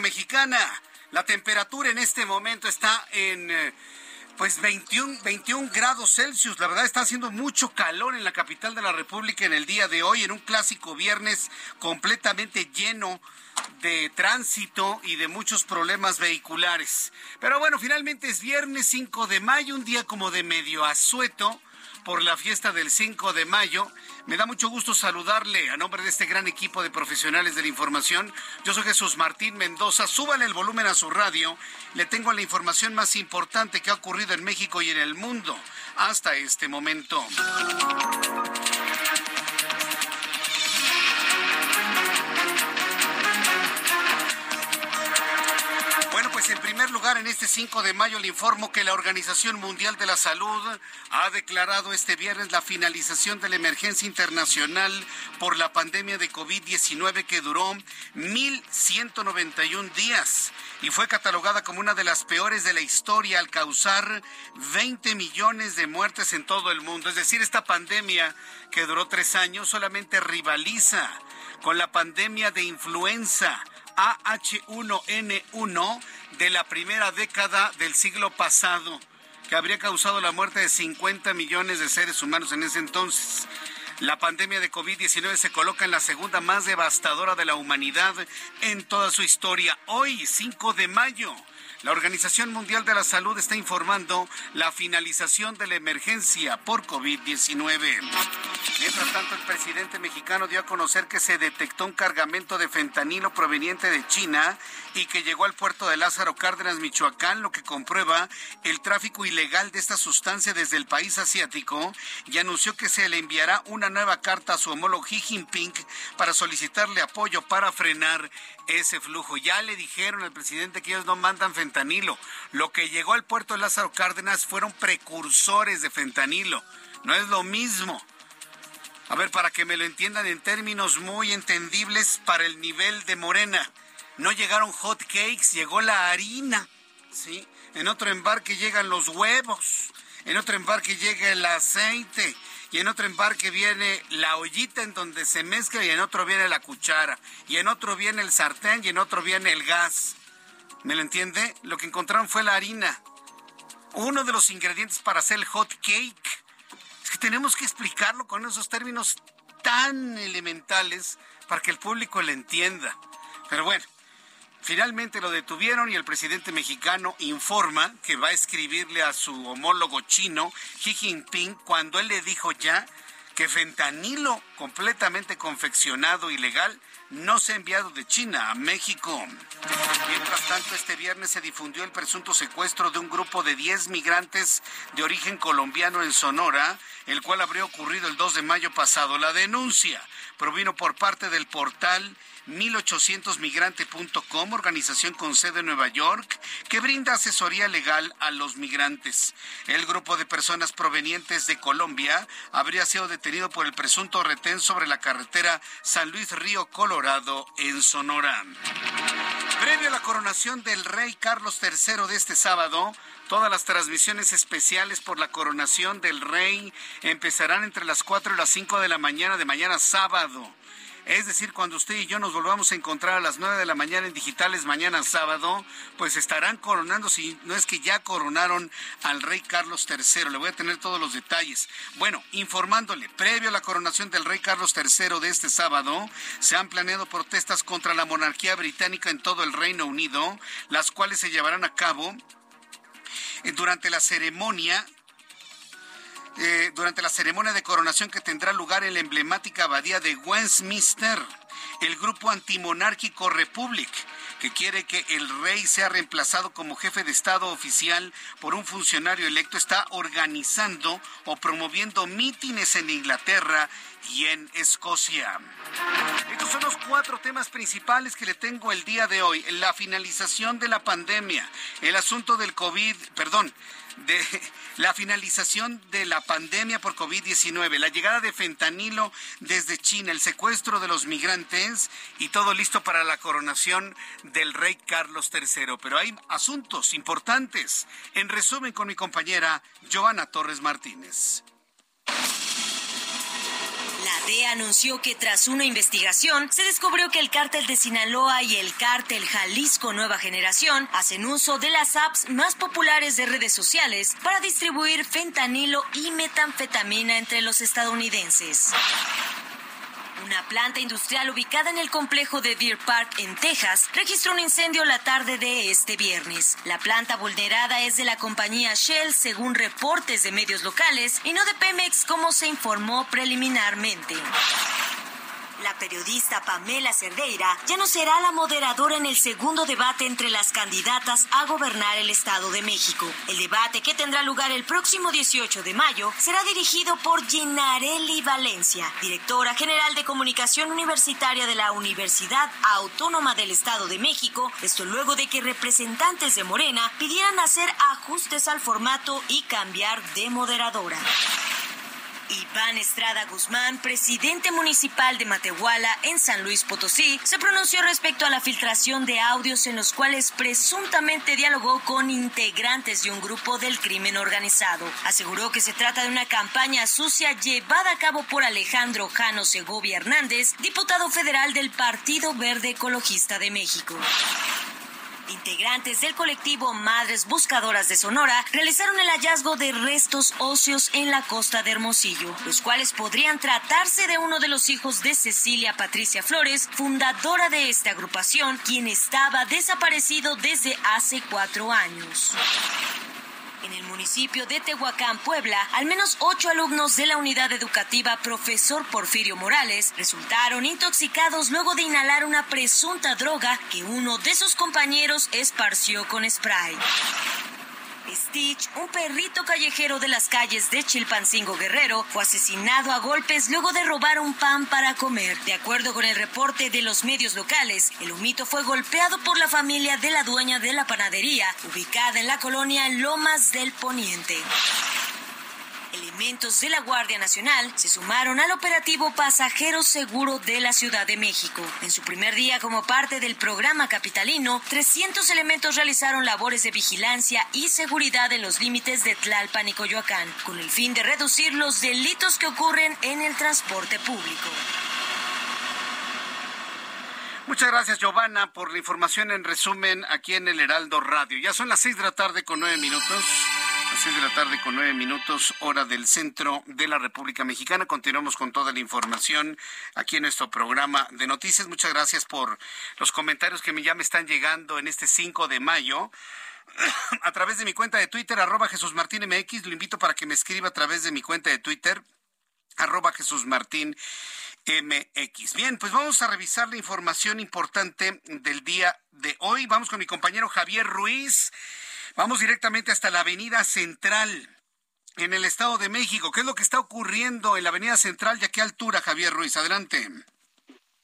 Mexicana. La temperatura en este momento está en eh, pues 21, 21 grados Celsius. La verdad está haciendo mucho calor en la capital de la República en el día de hoy, en un clásico viernes completamente lleno de tránsito y de muchos problemas vehiculares. Pero bueno, finalmente es viernes 5 de mayo, un día como de medio asueto por la fiesta del 5 de mayo. Me da mucho gusto saludarle a nombre de este gran equipo de profesionales de la información. Yo soy Jesús Martín Mendoza. Súbale el volumen a su radio. Le tengo la información más importante que ha ocurrido en México y en el mundo hasta este momento. Lugar, en este 5 de mayo le informo que la Organización Mundial de la Salud ha declarado este viernes la finalización de la emergencia internacional por la pandemia de COVID-19 que duró 1.191 días y fue catalogada como una de las peores de la historia al causar 20 millones de muertes en todo el mundo. Es decir, esta pandemia que duró tres años solamente rivaliza con la pandemia de influenza AH1N1 de la primera década del siglo pasado, que habría causado la muerte de 50 millones de seres humanos en ese entonces. La pandemia de COVID-19 se coloca en la segunda más devastadora de la humanidad en toda su historia. Hoy, 5 de mayo, la Organización Mundial de la Salud está informando la finalización de la emergencia por COVID-19. Mientras tanto, el presidente mexicano dio a conocer que se detectó un cargamento de fentanilo proveniente de China y que llegó al puerto de Lázaro Cárdenas, Michoacán, lo que comprueba el tráfico ilegal de esta sustancia desde el país asiático y anunció que se le enviará una nueva carta a su homólogo Xi Jinping para solicitarle apoyo para frenar ese flujo. Ya le dijeron al presidente que ellos no mandan fentanilo. Lo que llegó al puerto de Lázaro Cárdenas fueron precursores de fentanilo. No es lo mismo. A ver, para que me lo entiendan en términos muy entendibles para el nivel de Morena. No llegaron hot cakes, llegó la harina, ¿sí? En otro embarque llegan los huevos, en otro embarque llega el aceite, y en otro embarque viene la ollita en donde se mezcla, y en otro viene la cuchara, y en otro viene el sartén, y en otro viene el gas. ¿Me lo entiende? Lo que encontraron fue la harina. Uno de los ingredientes para hacer el hot cake. Es que tenemos que explicarlo con esos términos tan elementales para que el público le entienda. Pero bueno, finalmente lo detuvieron y el presidente mexicano informa que va a escribirle a su homólogo chino, Xi Jinping, cuando él le dijo ya que fentanilo completamente confeccionado ilegal no se ha enviado de China a México. Mientras tanto, este viernes se difundió el presunto secuestro de un grupo de 10 migrantes de origen colombiano en Sonora, el cual habría ocurrido el 2 de mayo pasado. La denuncia provino por parte del portal 1800migrante.com, organización con sede en Nueva York, que brinda asesoría legal a los migrantes. El grupo de personas provenientes de Colombia habría sido detenido por el presunto retén sobre la carretera San Luis Río Colorado en Sonora. Previo a la coronación del rey Carlos III de este sábado, Todas las transmisiones especiales por la coronación del rey empezarán entre las 4 y las 5 de la mañana de mañana sábado. Es decir, cuando usted y yo nos volvamos a encontrar a las 9 de la mañana en digitales mañana sábado, pues estarán coronando, si no es que ya coronaron al rey Carlos III. Le voy a tener todos los detalles. Bueno, informándole, previo a la coronación del rey Carlos III de este sábado, se han planeado protestas contra la monarquía británica en todo el Reino Unido, las cuales se llevarán a cabo durante la ceremonia eh, durante la ceremonia de coronación que tendrá lugar en la emblemática abadía de Westminster. El grupo antimonárquico Republic que quiere que el rey sea reemplazado como jefe de Estado oficial por un funcionario electo, está organizando o promoviendo mítines en Inglaterra y en Escocia. Estos son los cuatro temas principales que le tengo el día de hoy. La finalización de la pandemia, el asunto del COVID, perdón, de la finalización de la pandemia por COVID-19, la llegada de fentanilo desde China, el secuestro de los migrantes y todo listo para la coronación del rey Carlos III. Pero hay asuntos importantes. En resumen con mi compañera Joana Torres Martínez. La DEA anunció que tras una investigación se descubrió que el cártel de Sinaloa y el cártel Jalisco Nueva Generación hacen uso de las apps más populares de redes sociales para distribuir fentanilo y metanfetamina entre los estadounidenses. Una planta industrial ubicada en el complejo de Deer Park, en Texas, registró un incendio la tarde de este viernes. La planta vulnerada es de la compañía Shell, según reportes de medios locales, y no de Pemex, como se informó preliminarmente. La periodista Pamela Cerdeira ya no será la moderadora en el segundo debate entre las candidatas a gobernar el Estado de México. El debate que tendrá lugar el próximo 18 de mayo será dirigido por Gennarelli Valencia, directora general de comunicación universitaria de la Universidad Autónoma del Estado de México, esto luego de que representantes de Morena pidieran hacer ajustes al formato y cambiar de moderadora. Iván Estrada Guzmán, presidente municipal de Matehuala en San Luis Potosí, se pronunció respecto a la filtración de audios en los cuales presuntamente dialogó con integrantes de un grupo del crimen organizado. Aseguró que se trata de una campaña sucia llevada a cabo por Alejandro Jano Segovia Hernández, diputado federal del Partido Verde Ecologista de México. Integrantes del colectivo Madres Buscadoras de Sonora realizaron el hallazgo de restos óseos en la costa de Hermosillo, los cuales podrían tratarse de uno de los hijos de Cecilia Patricia Flores, fundadora de esta agrupación, quien estaba desaparecido desde hace cuatro años. En el municipio de Tehuacán, Puebla, al menos ocho alumnos de la unidad educativa Profesor Porfirio Morales resultaron intoxicados luego de inhalar una presunta droga que uno de sus compañeros esparció con spray. Stitch, un perrito callejero de las calles de Chilpancingo Guerrero, fue asesinado a golpes luego de robar un pan para comer. De acuerdo con el reporte de los medios locales, el humito fue golpeado por la familia de la dueña de la panadería, ubicada en la colonia Lomas del Poniente. Elementos de la Guardia Nacional se sumaron al operativo Pasajero Seguro de la Ciudad de México. En su primer día como parte del programa capitalino, 300 elementos realizaron labores de vigilancia y seguridad en los límites de Tlalpan y Coyoacán, con el fin de reducir los delitos que ocurren en el transporte público. Muchas gracias, Giovanna, por la información en resumen aquí en el Heraldo Radio. Ya son las seis de la tarde con nueve minutos. Las seis de la tarde con nueve minutos, hora del centro de la República Mexicana. Continuamos con toda la información aquí en nuestro programa de noticias. Muchas gracias por los comentarios que ya me están llegando en este 5 de mayo a través de mi cuenta de Twitter, arroba Jesús Martín MX. Lo invito para que me escriba a través de mi cuenta de Twitter, arroba Jesús Martín MX. Bien, pues vamos a revisar la información importante del día de hoy. Vamos con mi compañero Javier Ruiz. Vamos directamente hasta la Avenida Central en el Estado de México. ¿Qué es lo que está ocurriendo en la Avenida Central y a qué altura, Javier Ruiz? Adelante.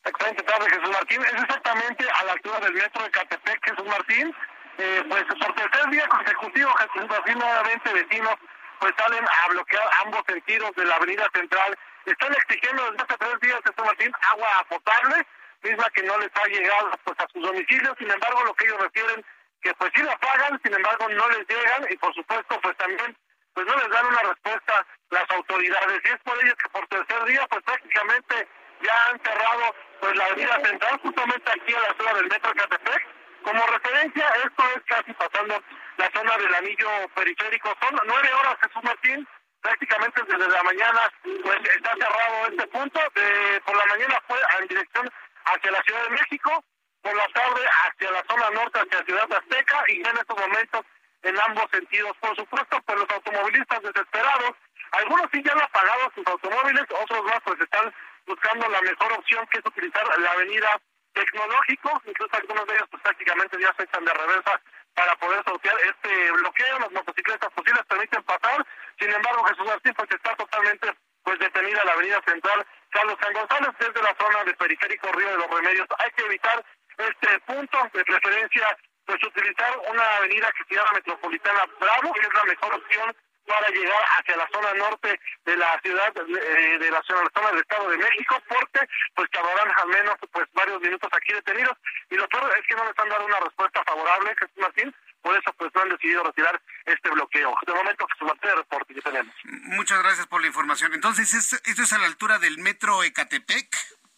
Excelente tarde, Jesús Martín. Es exactamente a la altura del metro de Catepec, Jesús Martín. Eh, pues por tercer día consecutivo, Jesús Martín, nuevamente vecinos, pues salen a bloquear ambos sentidos de la avenida central. Están exigiendo desde hace tres días, Jesús Martín, agua potable, misma que no les ha llegado pues a sus domicilios. Sin embargo, lo que ellos refieren, que pues sí la pagan, sin embargo no les llegan y por supuesto pues también pues no les dan una respuesta las autoridades. Y es por ello que por tercer día pues prácticamente ya han cerrado pues la avenida central justamente aquí a la zona del metro Catepec. Como referencia, esto es casi pasando la zona del anillo periférico. Son nueve horas, Jesús Martín, prácticamente desde la mañana pues está cerrado este punto. De, por la mañana fue en dirección hacia la Ciudad de México, por la tarde hacia la zona norte, hacia Ciudad de Azteca, y en estos momentos en ambos sentidos. Por supuesto, pues los automovilistas desesperados, algunos sí ya han apagado sus automóviles, otros más pues están buscando la mejor opción que es utilizar la avenida tecnológico, incluso algunos de ellos pues prácticamente ya se echan de reversa para poder sortear este bloqueo, las motocicletas posibles permiten pasar, sin embargo Jesús Martín pues está totalmente pues detenida la avenida central Carlos San González desde la zona del periférico Río de los Remedios. Hay que evitar este punto de preferencia, pues utilizar una avenida que se llama Metropolitana Bravo, que es la mejor opción para llegar hacia la zona norte de la ciudad eh, de la zona, la zona del Estado de México porque pues tardarán al menos pues varios minutos aquí detenidos. Y lo peor es que no les han dado una respuesta favorable Jesús Martín. Por eso pues no han decidido retirar este bloqueo. De momento Jesús Martín el reporte que tenemos. Muchas gracias por la información. Entonces esto es a la altura del metro Ecatepec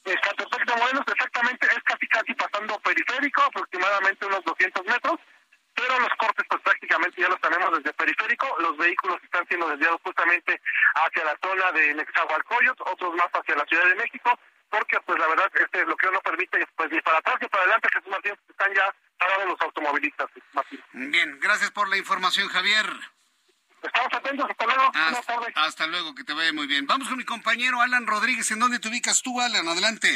Ecatepec de Morelos exactamente es casi casi pasando periférico aproximadamente unos 200 metros pero los cortes pues prácticamente ya los tenemos desde periférico, los vehículos están siendo desviados justamente hacia la zona de Nexahualcoyot, otros más hacia la Ciudad de México, porque pues la verdad este bloqueo no permite pues ni para atrás ni para adelante, Jesús Martín, están ya parados los automovilistas, Martín. Bien, gracias por la información, Javier. Estamos atentos, hasta luego. Hasta, hasta, luego, que te vaya muy bien. Vamos con mi compañero Alan Rodríguez. ¿En dónde te ubicas tú, Alan? Adelante.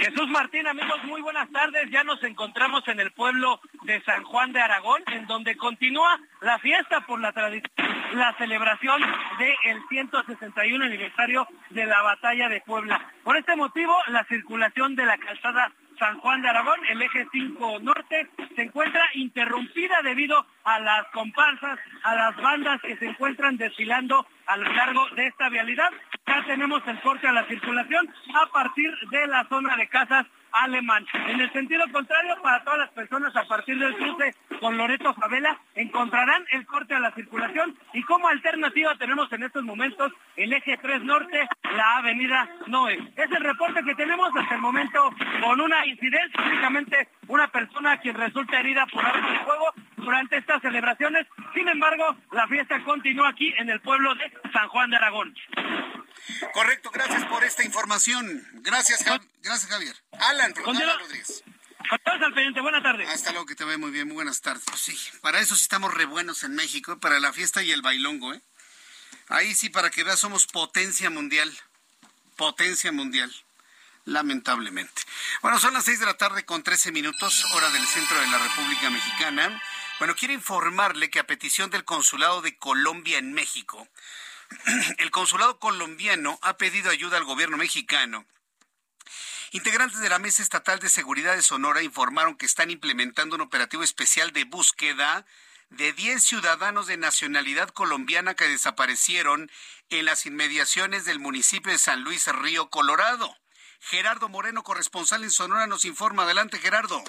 Jesús Martín, amigos, muy buenas tardes. Ya nos encontramos en el pueblo de San Juan de Aragón, en donde continúa la fiesta por la tradición, la celebración del 161 aniversario de la batalla de Puebla. Por este motivo, la circulación de la calzada San Juan de Aragón, el eje 5 norte, se encuentra interrumpida debido a las comparsas, a las bandas que se encuentran desfilando a lo largo de esta vialidad. Ya tenemos el corte a la circulación a partir de la zona de casas alemán. En el sentido contrario, para todas las personas a partir del cruce con Loreto Favela, encontrarán el corte a la circulación y como alternativa tenemos en estos momentos el eje 3 norte, la avenida Noé. Es el reporte que tenemos hasta el momento con una incidencia, únicamente una persona quien resulta herida por arma de fuego durante estas celebraciones. Sin embargo, la fiesta continúa aquí en el pueblo de San Juan de Aragón. Correcto, gracias por esta información. Gracias, gracias Javier. Alan, Alan Rodríguez. al pendiente, buenas tardes. Hasta luego, que te ve muy bien, muy buenas tardes. Pues sí, para eso sí estamos re buenos en México, para la fiesta y el bailongo, ¿eh? Ahí sí, para que veas, somos potencia mundial. Potencia mundial. Lamentablemente. Bueno, son las seis de la tarde con 13 minutos, hora del centro de la República Mexicana. Bueno, quiero informarle que a petición del Consulado de Colombia en México, el consulado colombiano ha pedido ayuda al gobierno mexicano. Integrantes de la Mesa Estatal de Seguridad de Sonora informaron que están implementando un operativo especial de búsqueda de 10 ciudadanos de nacionalidad colombiana que desaparecieron en las inmediaciones del municipio de San Luis Río Colorado. Gerardo Moreno, corresponsal en Sonora, nos informa. Adelante, Gerardo.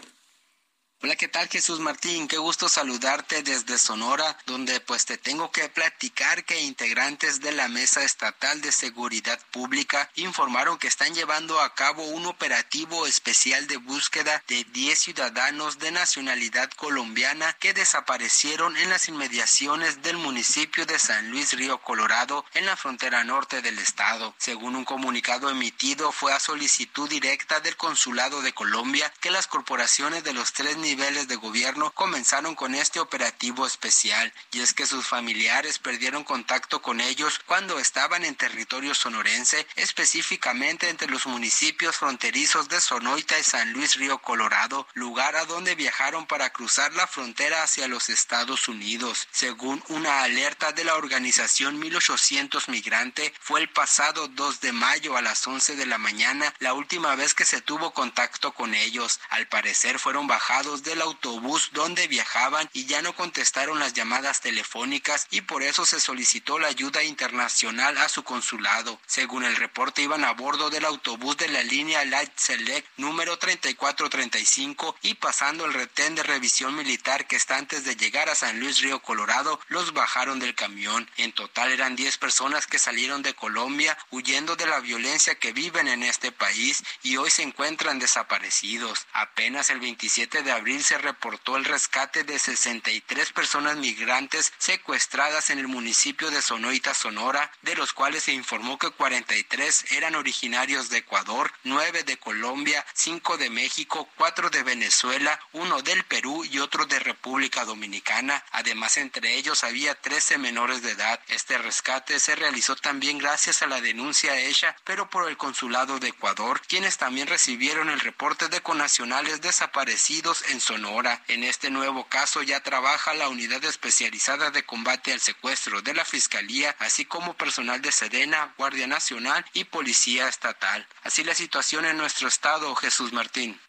Hola, ¿qué tal Jesús Martín? Qué gusto saludarte desde Sonora, donde pues te tengo que platicar que integrantes de la Mesa Estatal de Seguridad Pública informaron que están llevando a cabo un operativo especial de búsqueda de 10 ciudadanos de nacionalidad colombiana que desaparecieron en las inmediaciones del municipio de San Luis Río Colorado en la frontera norte del estado. Según un comunicado emitido, fue a solicitud directa del Consulado de Colombia que las corporaciones de los tres niveles de gobierno comenzaron con este operativo especial, y es que sus familiares perdieron contacto con ellos cuando estaban en territorio sonorense, específicamente entre los municipios fronterizos de Sonoita y San Luis Río Colorado, lugar a donde viajaron para cruzar la frontera hacia los Estados Unidos. Según una alerta de la organización 1800 Migrante, fue el pasado 2 de mayo a las 11 de la mañana la última vez que se tuvo contacto con ellos. Al parecer fueron bajados del autobús donde viajaban y ya no contestaron las llamadas telefónicas y por eso se solicitó la ayuda internacional a su consulado. Según el reporte iban a bordo del autobús de la línea Light Select número 3435 y pasando el retén de revisión militar que está antes de llegar a San Luis Río Colorado, los bajaron del camión. En total eran 10 personas que salieron de Colombia huyendo de la violencia que viven en este país y hoy se encuentran desaparecidos. Apenas el 27 de abril se reportó el rescate de 63 personas migrantes secuestradas en el municipio de Sonoita, Sonora, de los cuales se informó que 43 eran originarios de Ecuador, 9 de Colombia, 5 de México, 4 de Venezuela, uno del Perú y otro de República Dominicana. Además, entre ellos había 13 menores de edad. Este rescate se realizó también gracias a la denuncia hecha, pero por el consulado de Ecuador, quienes también recibieron el reporte de conacionales desaparecidos Sonora. En este nuevo caso ya trabaja la unidad especializada de combate al secuestro de la Fiscalía, así como personal de Sedena, Guardia Nacional y Policía Estatal. Así la situación en nuestro estado, Jesús Martín.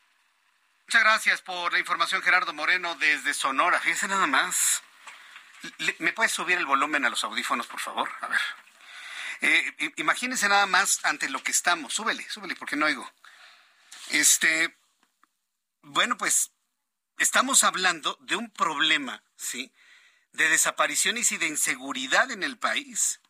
Muchas gracias por la información, Gerardo Moreno, desde Sonora. Fíjese nada más. ¿Me puedes subir el volumen a los audífonos, por favor? A ver. Eh, imagínense nada más ante lo que estamos. Súbele, súbele, porque no oigo. Este, bueno, pues estamos hablando de un problema, ¿sí? De desapariciones y de inseguridad en el país.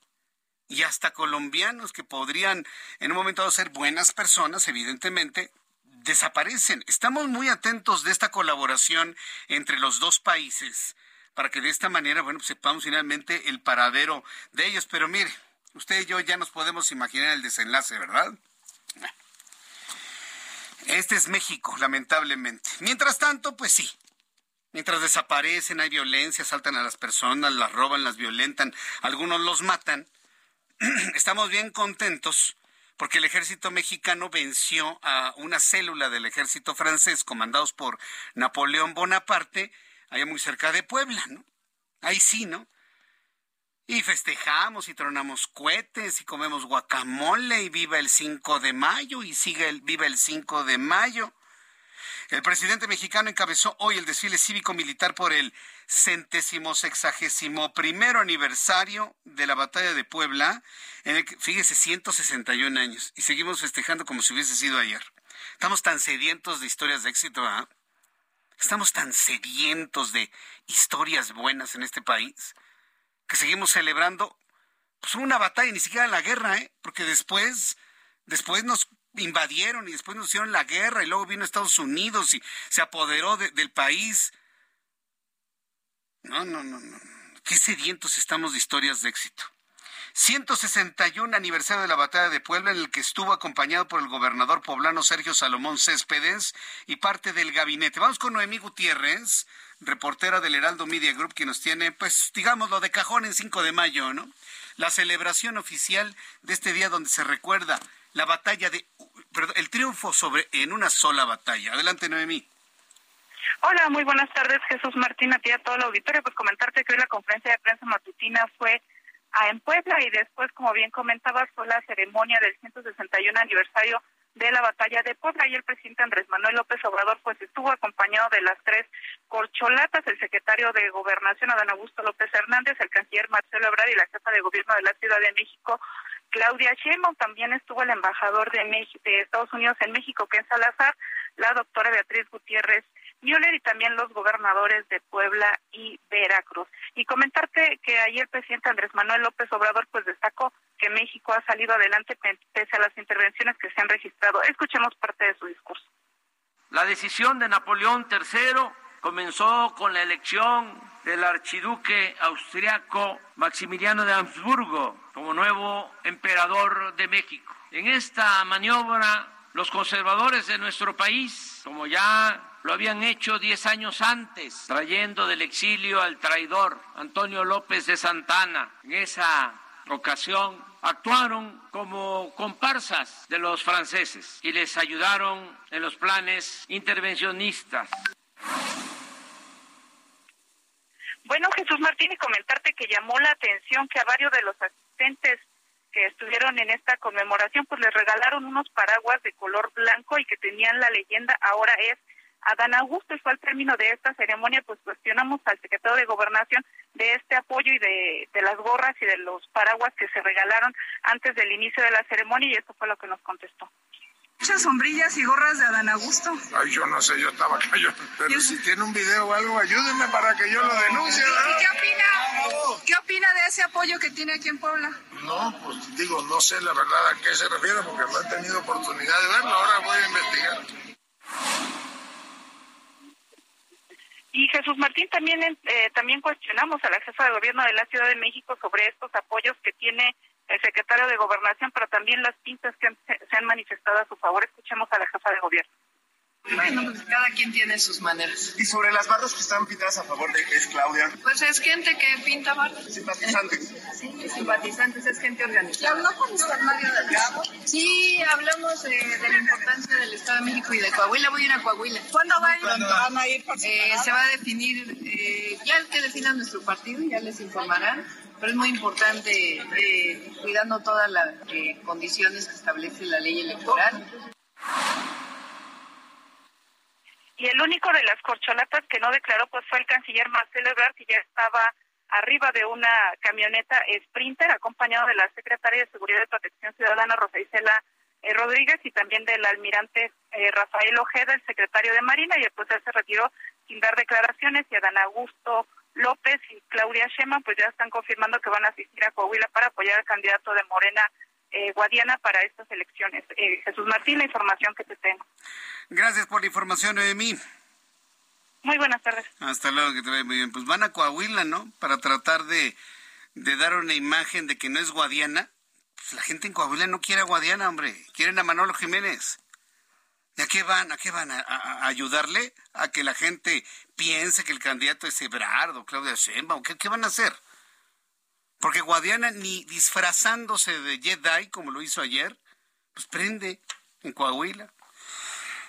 Y hasta colombianos que podrían en un momento dado ser buenas personas, evidentemente, desaparecen. Estamos muy atentos de esta colaboración entre los dos países para que de esta manera, bueno, sepamos finalmente el paradero de ellos. Pero mire, usted y yo ya nos podemos imaginar el desenlace, ¿verdad? Este es México, lamentablemente. Mientras tanto, pues sí. Mientras desaparecen, hay violencia, saltan a las personas, las roban, las violentan, algunos los matan. Estamos bien contentos porque el ejército mexicano venció a una célula del ejército francés comandados por Napoleón Bonaparte, allá muy cerca de Puebla, ¿no? Ahí sí, ¿no? Y festejamos y tronamos cohetes y comemos guacamole y viva el 5 de mayo y sigue el viva el 5 de mayo. El presidente mexicano encabezó hoy el desfile cívico-militar por el centésimo sexagésimo primero aniversario de la batalla de Puebla, en el que, fíjese, 161 años, y seguimos festejando como si hubiese sido ayer. Estamos tan sedientos de historias de éxito, ¿ah? Estamos tan sedientos de historias buenas en este país que seguimos celebrando pues una batalla, ni siquiera la guerra, ¿eh? porque después, después nos invadieron y después nos hicieron la guerra y luego vino Estados Unidos y se apoderó del país. No, no, no, no. Qué sedientos estamos de historias de éxito. 161 aniversario de la batalla de Puebla en el que estuvo acompañado por el gobernador poblano Sergio Salomón Céspedes y parte del gabinete. Vamos con Noemí Gutiérrez, reportera del Heraldo Media Group, que nos tiene, pues, digamos, lo de cajón en 5 de mayo, ¿no? La celebración oficial de este día donde se recuerda la batalla de, perdón, el triunfo sobre en una sola batalla. Adelante, Noemí. Hola, muy buenas tardes, Jesús Martín, a ti a todo el auditorio. Pues comentarte que hoy la conferencia de prensa matutina fue en Puebla y después, como bien comentabas, fue la ceremonia del 161 aniversario de la batalla de Puebla. Y el presidente Andrés Manuel López Obrador pues estuvo acompañado de las tres corcholatas, el secretario de Gobernación Adán Augusto López Hernández, el canciller Marcelo Ebrard y la jefa de gobierno de la Ciudad de México Claudia Sheinbaum, también estuvo el embajador de, de Estados Unidos en México, Ken Salazar, la doctora Beatriz Gutiérrez Müller y también los gobernadores de Puebla y Veracruz. Y comentarte que ayer el presidente Andrés Manuel López Obrador pues destacó que México ha salido adelante pese a las intervenciones que se han registrado. Escuchemos parte de su discurso. La decisión de Napoleón III comenzó con la elección del archiduque austriaco Maximiliano de Habsburgo como nuevo emperador de México. En esta maniobra, los conservadores de nuestro país, como ya lo habían hecho diez años antes, trayendo del exilio al traidor Antonio López de Santana. En esa ocasión actuaron como comparsas de los franceses y les ayudaron en los planes intervencionistas. Bueno, Jesús Martín, y comentarte que llamó la atención que a varios de los asistentes que estuvieron en esta conmemoración, pues les regalaron unos paraguas de color blanco y que tenían la leyenda ahora es Adán Augusto y fue al término de esta ceremonia, pues cuestionamos al secretario de Gobernación de este apoyo y de, de las gorras y de los paraguas que se regalaron antes del inicio de la ceremonia y esto fue lo que nos contestó. Muchas sombrillas y gorras de Adán Augusto. Ay, yo no sé, yo estaba acá, yo, pero si tiene un video o algo, ayúdenme para que yo lo denuncie. ¿Y qué opina? ¿Qué opina de ese apoyo que tiene aquí en Puebla? No, pues digo, no sé la verdad a qué se refiere porque no he tenido oportunidad de verlo, ahora voy a investigar. Y Jesús Martín, también, eh, también cuestionamos a la jefa de gobierno de la Ciudad de México sobre estos apoyos que tiene el secretario de Gobernación, pero también las pintas que han, se han manifestado a su favor. Escuchemos a la jefa de gobierno. Bueno, pues cada quien tiene sus maneras. ¿Y sobre las barras que están pintadas a favor de es Claudia? Pues es gente que pinta barras. Simpatizantes. Sí, simpatizantes, es gente organizada. ¿Y habló con usted Mario Delgado? Sí, hablamos de, de, la importancia del Estado de México y de Coahuila. Voy a ir a Coahuila. ¿Cuándo van, van a ir? Eh, se va a definir, eh, ya el que defina nuestro partido, ya les informarán pero es muy importante eh, cuidando todas las eh, condiciones que establece la ley electoral. Y el único de las corcholatas que no declaró pues fue el canciller Marcelo Ebrard, que ya estaba arriba de una camioneta Sprinter, acompañado de la secretaria de Seguridad y Protección Ciudadana, Rosa Isela eh, Rodríguez, y también del almirante eh, Rafael Ojeda, el secretario de Marina, y después él se retiró sin dar declaraciones, y Adán Augusto López y Claudia Shema pues ya están confirmando que van a asistir a Coahuila para apoyar al candidato de Morena eh, Guadiana para estas elecciones. Eh, Jesús Martín, la información que te tengo. Gracias por la información, Noemí. Muy buenas tardes. Hasta luego, que te vaya muy bien. Pues van a Coahuila, ¿no? Para tratar de, de dar una imagen de que no es Guadiana. Pues la gente en Coahuila no quiere a Guadiana, hombre. Quieren a Manolo Jiménez. ¿Y a qué van? ¿A qué van? ¿A, a ayudarle a que la gente piense que el candidato es Ebrard o Claudia Sheinbaum? ¿Qué, ¿Qué van a hacer? Porque Guadiana ni disfrazándose de Jedi, como lo hizo ayer, pues prende en Coahuila.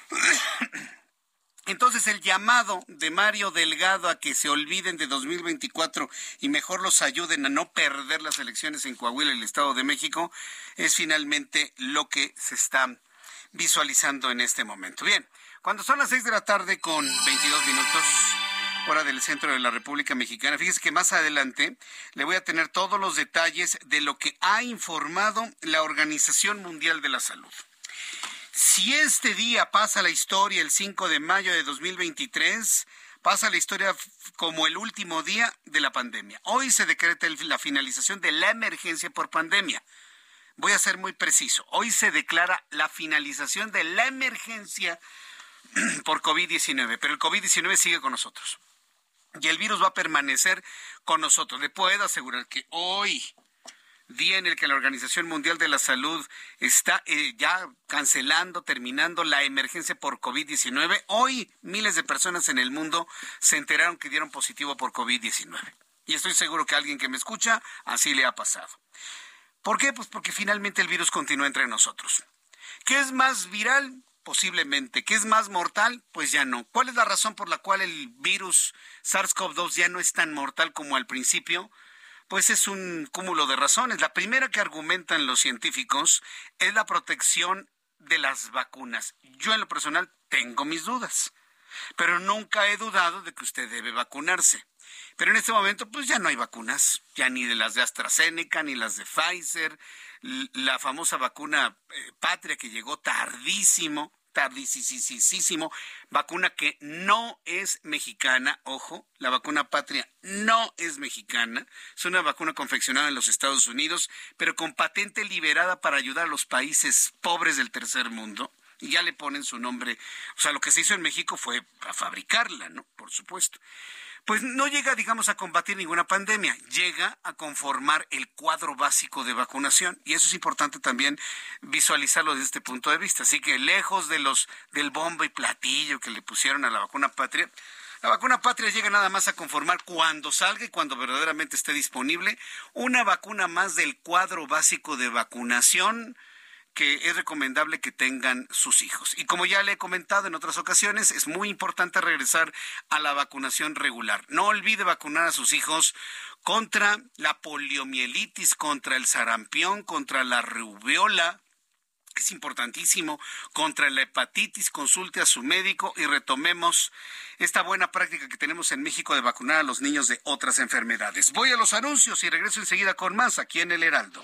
Entonces el llamado de Mario Delgado a que se olviden de 2024 y mejor los ayuden a no perder las elecciones en Coahuila y el Estado de México es finalmente lo que se está visualizando en este momento. Bien, cuando son las seis de la tarde con 22 minutos, hora del centro de la República Mexicana, fíjese que más adelante le voy a tener todos los detalles de lo que ha informado la Organización Mundial de la Salud. Si este día pasa la historia el 5 de mayo de 2023, pasa la historia como el último día de la pandemia. Hoy se decreta la finalización de la emergencia por pandemia. Voy a ser muy preciso. Hoy se declara la finalización de la emergencia por COVID-19, pero el COVID-19 sigue con nosotros. Y el virus va a permanecer con nosotros. Le puedo asegurar que hoy, día en el que la Organización Mundial de la Salud está eh, ya cancelando, terminando la emergencia por COVID-19, hoy miles de personas en el mundo se enteraron que dieron positivo por COVID-19. Y estoy seguro que a alguien que me escucha así le ha pasado. ¿Por qué? Pues porque finalmente el virus continúa entre nosotros. ¿Qué es más viral? Posiblemente. ¿Qué es más mortal? Pues ya no. ¿Cuál es la razón por la cual el virus SARS-CoV-2 ya no es tan mortal como al principio? Pues es un cúmulo de razones. La primera que argumentan los científicos es la protección de las vacunas. Yo en lo personal tengo mis dudas, pero nunca he dudado de que usted debe vacunarse. Pero en este momento, pues ya no hay vacunas, ya ni de las de AstraZeneca, ni las de Pfizer, la famosa vacuna eh, patria que llegó tardísimo, tardísimo, vacuna que no es mexicana, ojo, la vacuna patria no es mexicana, es una vacuna confeccionada en los Estados Unidos, pero con patente liberada para ayudar a los países pobres del tercer mundo y ya le ponen su nombre. O sea, lo que se hizo en México fue a fabricarla, ¿no? Por supuesto. Pues no llega, digamos, a combatir ninguna pandemia, llega a conformar el cuadro básico de vacunación. Y eso es importante también visualizarlo desde este punto de vista. Así que lejos de los del bombo y platillo que le pusieron a la vacuna patria, la vacuna patria llega nada más a conformar cuando salga y cuando verdaderamente esté disponible una vacuna más del cuadro básico de vacunación que es recomendable que tengan sus hijos. Y como ya le he comentado en otras ocasiones, es muy importante regresar a la vacunación regular. No olvide vacunar a sus hijos contra la poliomielitis, contra el sarampión, contra la rubiola, es importantísimo contra la hepatitis, consulte a su médico y retomemos esta buena práctica que tenemos en México de vacunar a los niños de otras enfermedades. Voy a los anuncios y regreso enseguida con más aquí en el Heraldo.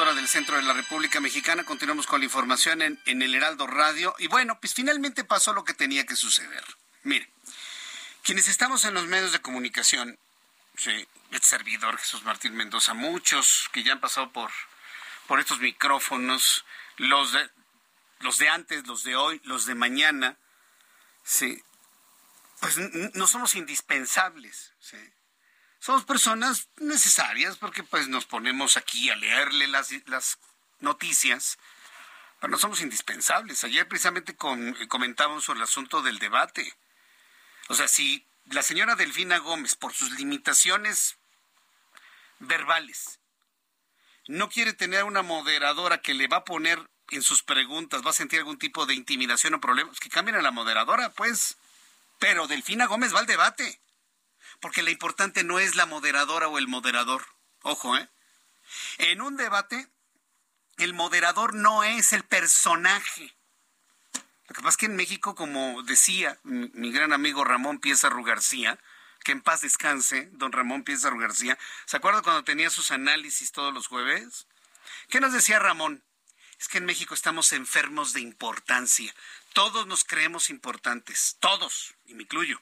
Hora del centro de la República Mexicana. Continuamos con la información en, el Heraldo Radio. Y bueno, pues finalmente pasó lo que tenía que suceder. Mire, quienes estamos en los medios de comunicación, sí, el servidor Jesús Martín Mendoza, muchos que ya han pasado por, por estos micrófonos, los de, los de antes, los de hoy, los de mañana, sí, pues no somos indispensables, sí. Somos personas necesarias porque pues nos ponemos aquí a leerle las, las noticias, pero no somos indispensables. Ayer precisamente con- comentábamos sobre el asunto del debate. O sea, si la señora Delfina Gómez, por sus limitaciones verbales, no quiere tener una moderadora que le va a poner en sus preguntas, va a sentir algún tipo de intimidación o problemas, que cambien a la moderadora, pues. Pero Delfina Gómez va al debate. Porque lo importante no es la moderadora o el moderador. Ojo, ¿eh? En un debate, el moderador no es el personaje. Lo que pasa es que en México, como decía mi, gran amigo Ramón Piezarro García, que en paz descanse, don Ramón Piezarro García, ¿se acuerda cuando tenía sus análisis todos los jueves? ¿Qué nos decía Ramón? Es que en México estamos enfermos de importancia. Todos nos creemos importantes, todos, y me incluyo.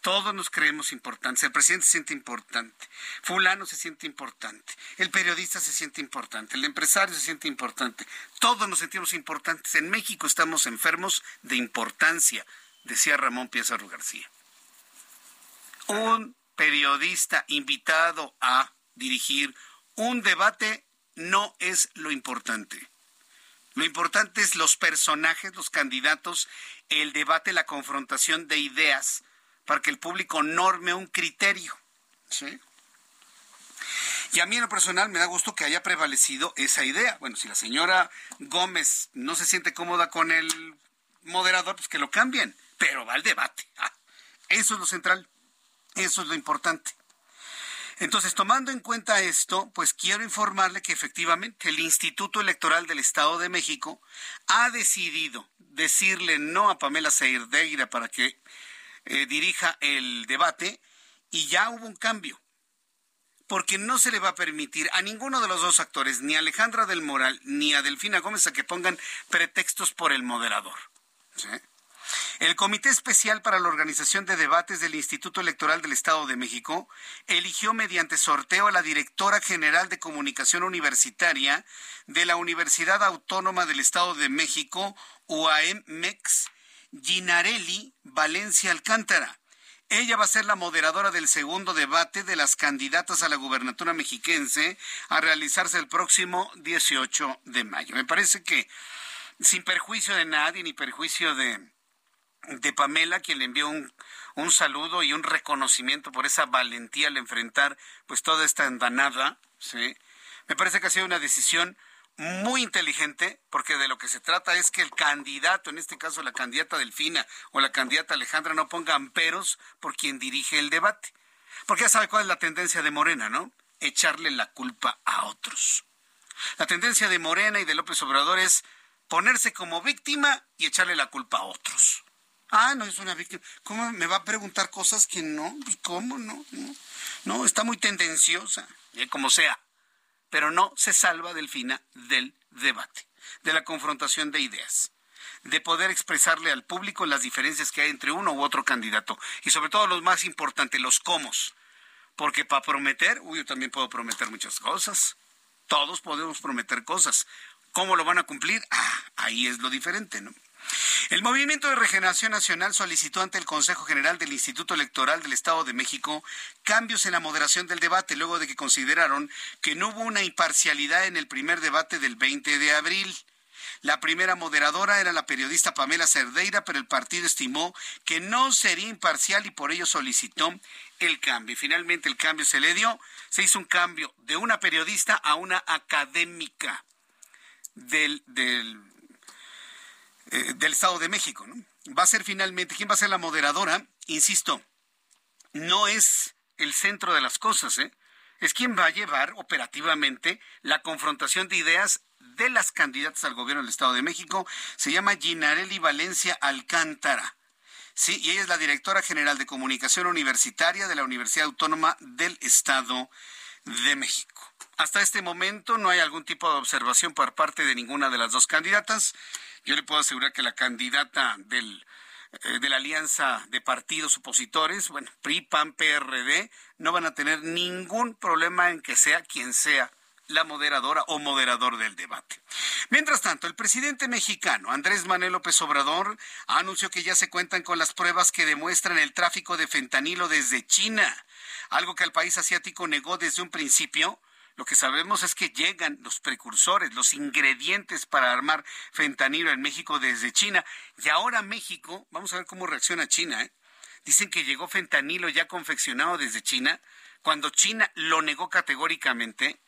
Todos nos creemos importantes. El presidente se siente importante. Fulano se siente importante. El periodista se siente importante. El empresario se siente importante. Todos nos sentimos importantes. En México estamos enfermos de importancia, decía Ramón Piezarro García. Un periodista invitado a dirigir un debate no es lo importante. Lo importante es los personajes, los candidatos, el debate, la confrontación de ideas para que el público norme un criterio. ¿sí? Y a mí en lo personal me da gusto que haya prevalecido esa idea. Bueno, si la señora Gómez no se siente cómoda con el moderador, pues que lo cambien, pero va al debate. Ah, eso es lo central, eso es lo importante. Entonces, tomando en cuenta esto, pues quiero informarle que efectivamente el Instituto Electoral del Estado de México ha decidido decirle no a Pamela Cerdeira para que eh, dirija el debate y ya hubo un cambio. Porque no se le va a permitir a ninguno de los dos actores, ni a Alejandra del Moral ni a Delfina Gómez, a que pongan pretextos por el moderador. El Comité Especial para la Organización de Debates del Instituto Electoral del Estado de México eligió mediante sorteo a la directora general de Comunicación Universitaria de la Universidad Autónoma del Estado de México, UAM-MEX, Ginarelli Valencia Alcántara. Ella va a ser la moderadora del segundo debate de las candidatas a la gubernatura mexiquense a realizarse el próximo 18 de mayo. Me parece que sin perjuicio de nadie ni perjuicio de de Pamela, quien le envió un, un saludo y un reconocimiento por esa valentía al enfrentar pues toda esta andanada, ¿sí? Me parece que ha sido una decisión muy inteligente, porque de lo que se trata es que el candidato, en este caso la candidata Delfina o la candidata Alejandra, no pongan peros por quien dirige el debate. Porque ya sabe cuál es la tendencia de Morena, ¿no? Echarle la culpa a otros. La tendencia de Morena y de López Obrador es ponerse como víctima y echarle la culpa a otros. Ah, no es una víctima. ¿Cómo me va a preguntar cosas que no? Pues, ¿Cómo no? No, está muy tendenciosa, como sea. Pero no se salva Delfina del debate, de la confrontación de ideas, de poder expresarle al público las diferencias que hay entre uno u otro candidato. Y sobre todo lo más importante, los cómo. Porque para prometer, uy, yo también puedo prometer muchas cosas. Todos podemos prometer cosas. ¿Cómo lo van a cumplir? Ah, ahí es lo diferente, ¿no? El Movimiento de Regeneración Nacional solicitó ante el Consejo General del Instituto Electoral del Estado de México cambios en la moderación del debate, luego de que consideraron que no hubo una imparcialidad en el primer debate del 20 de abril. La primera moderadora era la periodista Pamela Cerdeira, pero el partido estimó que no sería imparcial y por ello solicitó el cambio. finalmente el cambio se le dio. Se hizo un cambio de una periodista a una académica del, del eh, del Estado de México. ¿no? Va a ser finalmente, ¿quién va a ser la moderadora? Insisto, no es el centro de las cosas, ¿eh? es quien va a llevar operativamente la confrontación de ideas de las candidatas al gobierno del Estado de México. Se llama Ginarelli Valencia Alcántara. Sí, y ella es la directora general de comunicación universitaria de la Universidad Autónoma del Estado de México. Hasta este momento no hay algún tipo de observación por parte de ninguna de las dos candidatas. Yo le puedo asegurar que la candidata del, eh, de la alianza de partidos opositores, bueno, PRI, PAN, PRD, no van a tener ningún problema en que sea quien sea la moderadora o moderador del debate. Mientras tanto, el presidente mexicano Andrés Manuel López Obrador anunció que ya se cuentan con las pruebas que demuestran el tráfico de fentanilo desde China, algo que el país asiático negó desde un principio lo que sabemos es que llegan los precursores, los ingredientes para armar fentanilo en México desde China. Y ahora México, vamos a ver cómo reacciona China. ¿eh? Dicen que llegó fentanilo ya confeccionado desde China, cuando China lo negó categóricamente.